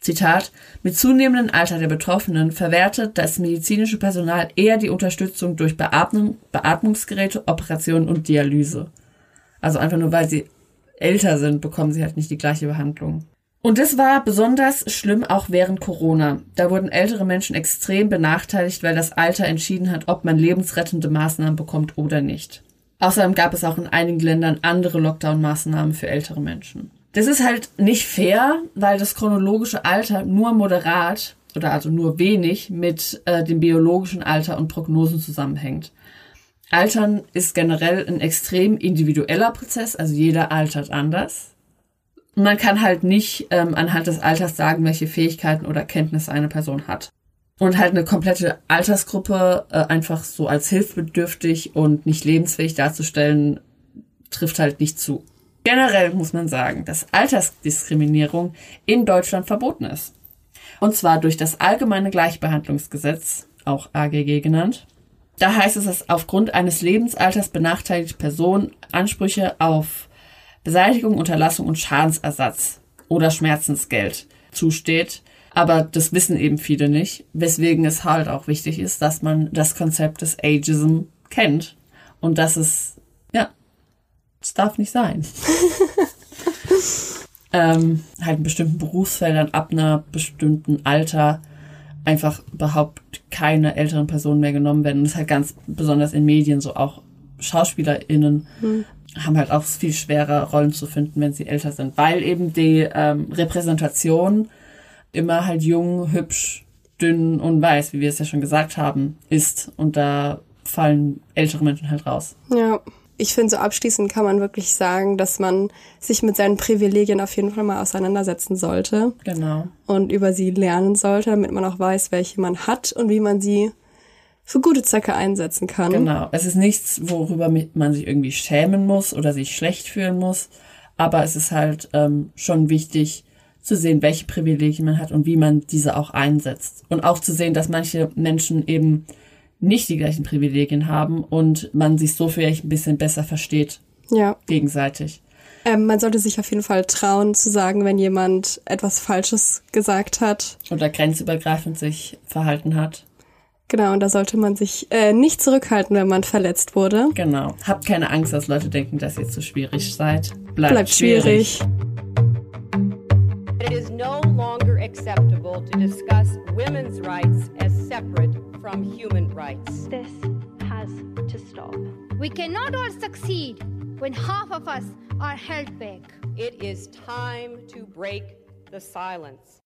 Zitat, mit zunehmendem Alter der Betroffenen verwertet das medizinische Personal eher die Unterstützung durch Beatmung, Beatmungsgeräte, Operationen und Dialyse. Also einfach nur weil sie älter sind, bekommen sie halt nicht die gleiche Behandlung. Und das war besonders schlimm auch während Corona. Da wurden ältere Menschen extrem benachteiligt, weil das Alter entschieden hat, ob man lebensrettende Maßnahmen bekommt oder nicht. Außerdem gab es auch in einigen Ländern andere Lockdown-Maßnahmen für ältere Menschen. Das ist halt nicht fair, weil das chronologische Alter nur moderat oder also nur wenig mit äh, dem biologischen Alter und Prognosen zusammenhängt. Altern ist generell ein extrem individueller Prozess, also jeder altert anders man kann halt nicht ähm, anhand des Alters sagen, welche Fähigkeiten oder Kenntnisse eine Person hat. Und halt eine komplette Altersgruppe äh, einfach so als hilfsbedürftig und nicht lebensfähig darzustellen, trifft halt nicht zu. Generell muss man sagen, dass Altersdiskriminierung in Deutschland verboten ist. Und zwar durch das Allgemeine Gleichbehandlungsgesetz, auch AGG genannt. Da heißt es, dass aufgrund eines Lebensalters benachteiligte Personen Ansprüche auf Beseitigung, Unterlassung und Schadensersatz oder Schmerzensgeld zusteht. Aber das wissen eben viele nicht, weswegen es halt auch wichtig ist, dass man das Konzept des Ageism kennt und dass es, ja, es darf nicht sein. ähm, halt in bestimmten Berufsfeldern ab einer bestimmten Alter einfach überhaupt keine älteren Personen mehr genommen werden. Und das ist halt ganz besonders in Medien so auch SchauspielerInnen hm haben halt auch viel schwerer Rollen zu finden, wenn sie älter sind, weil eben die ähm, Repräsentation immer halt jung, hübsch, dünn und weiß, wie wir es ja schon gesagt haben, ist. Und da fallen ältere Menschen halt raus. Ja. Ich finde, so abschließend kann man wirklich sagen, dass man sich mit seinen Privilegien auf jeden Fall mal auseinandersetzen sollte. Genau. Und über sie lernen sollte, damit man auch weiß, welche man hat und wie man sie für gute Zwecke einsetzen kann. Genau. Es ist nichts, worüber man sich irgendwie schämen muss oder sich schlecht fühlen muss. Aber es ist halt ähm, schon wichtig zu sehen, welche Privilegien man hat und wie man diese auch einsetzt. Und auch zu sehen, dass manche Menschen eben nicht die gleichen Privilegien haben und man sich so vielleicht ein bisschen besser versteht. Ja. Gegenseitig. Ähm, man sollte sich auf jeden Fall trauen zu sagen, wenn jemand etwas Falsches gesagt hat. Oder grenzübergreifend sich verhalten hat. Genau, und da sollte man sich äh, nicht zurückhalten, wenn man verletzt wurde. Genau. Habt keine Angst, dass Leute denken, dass ihr zu schwierig seid. Bleibt, Bleibt schwierig. It is no longer acceptable to discuss women's rights as separate from human rights. This has to stop. We cannot all succeed when half of us are held back. It is time to break the silence.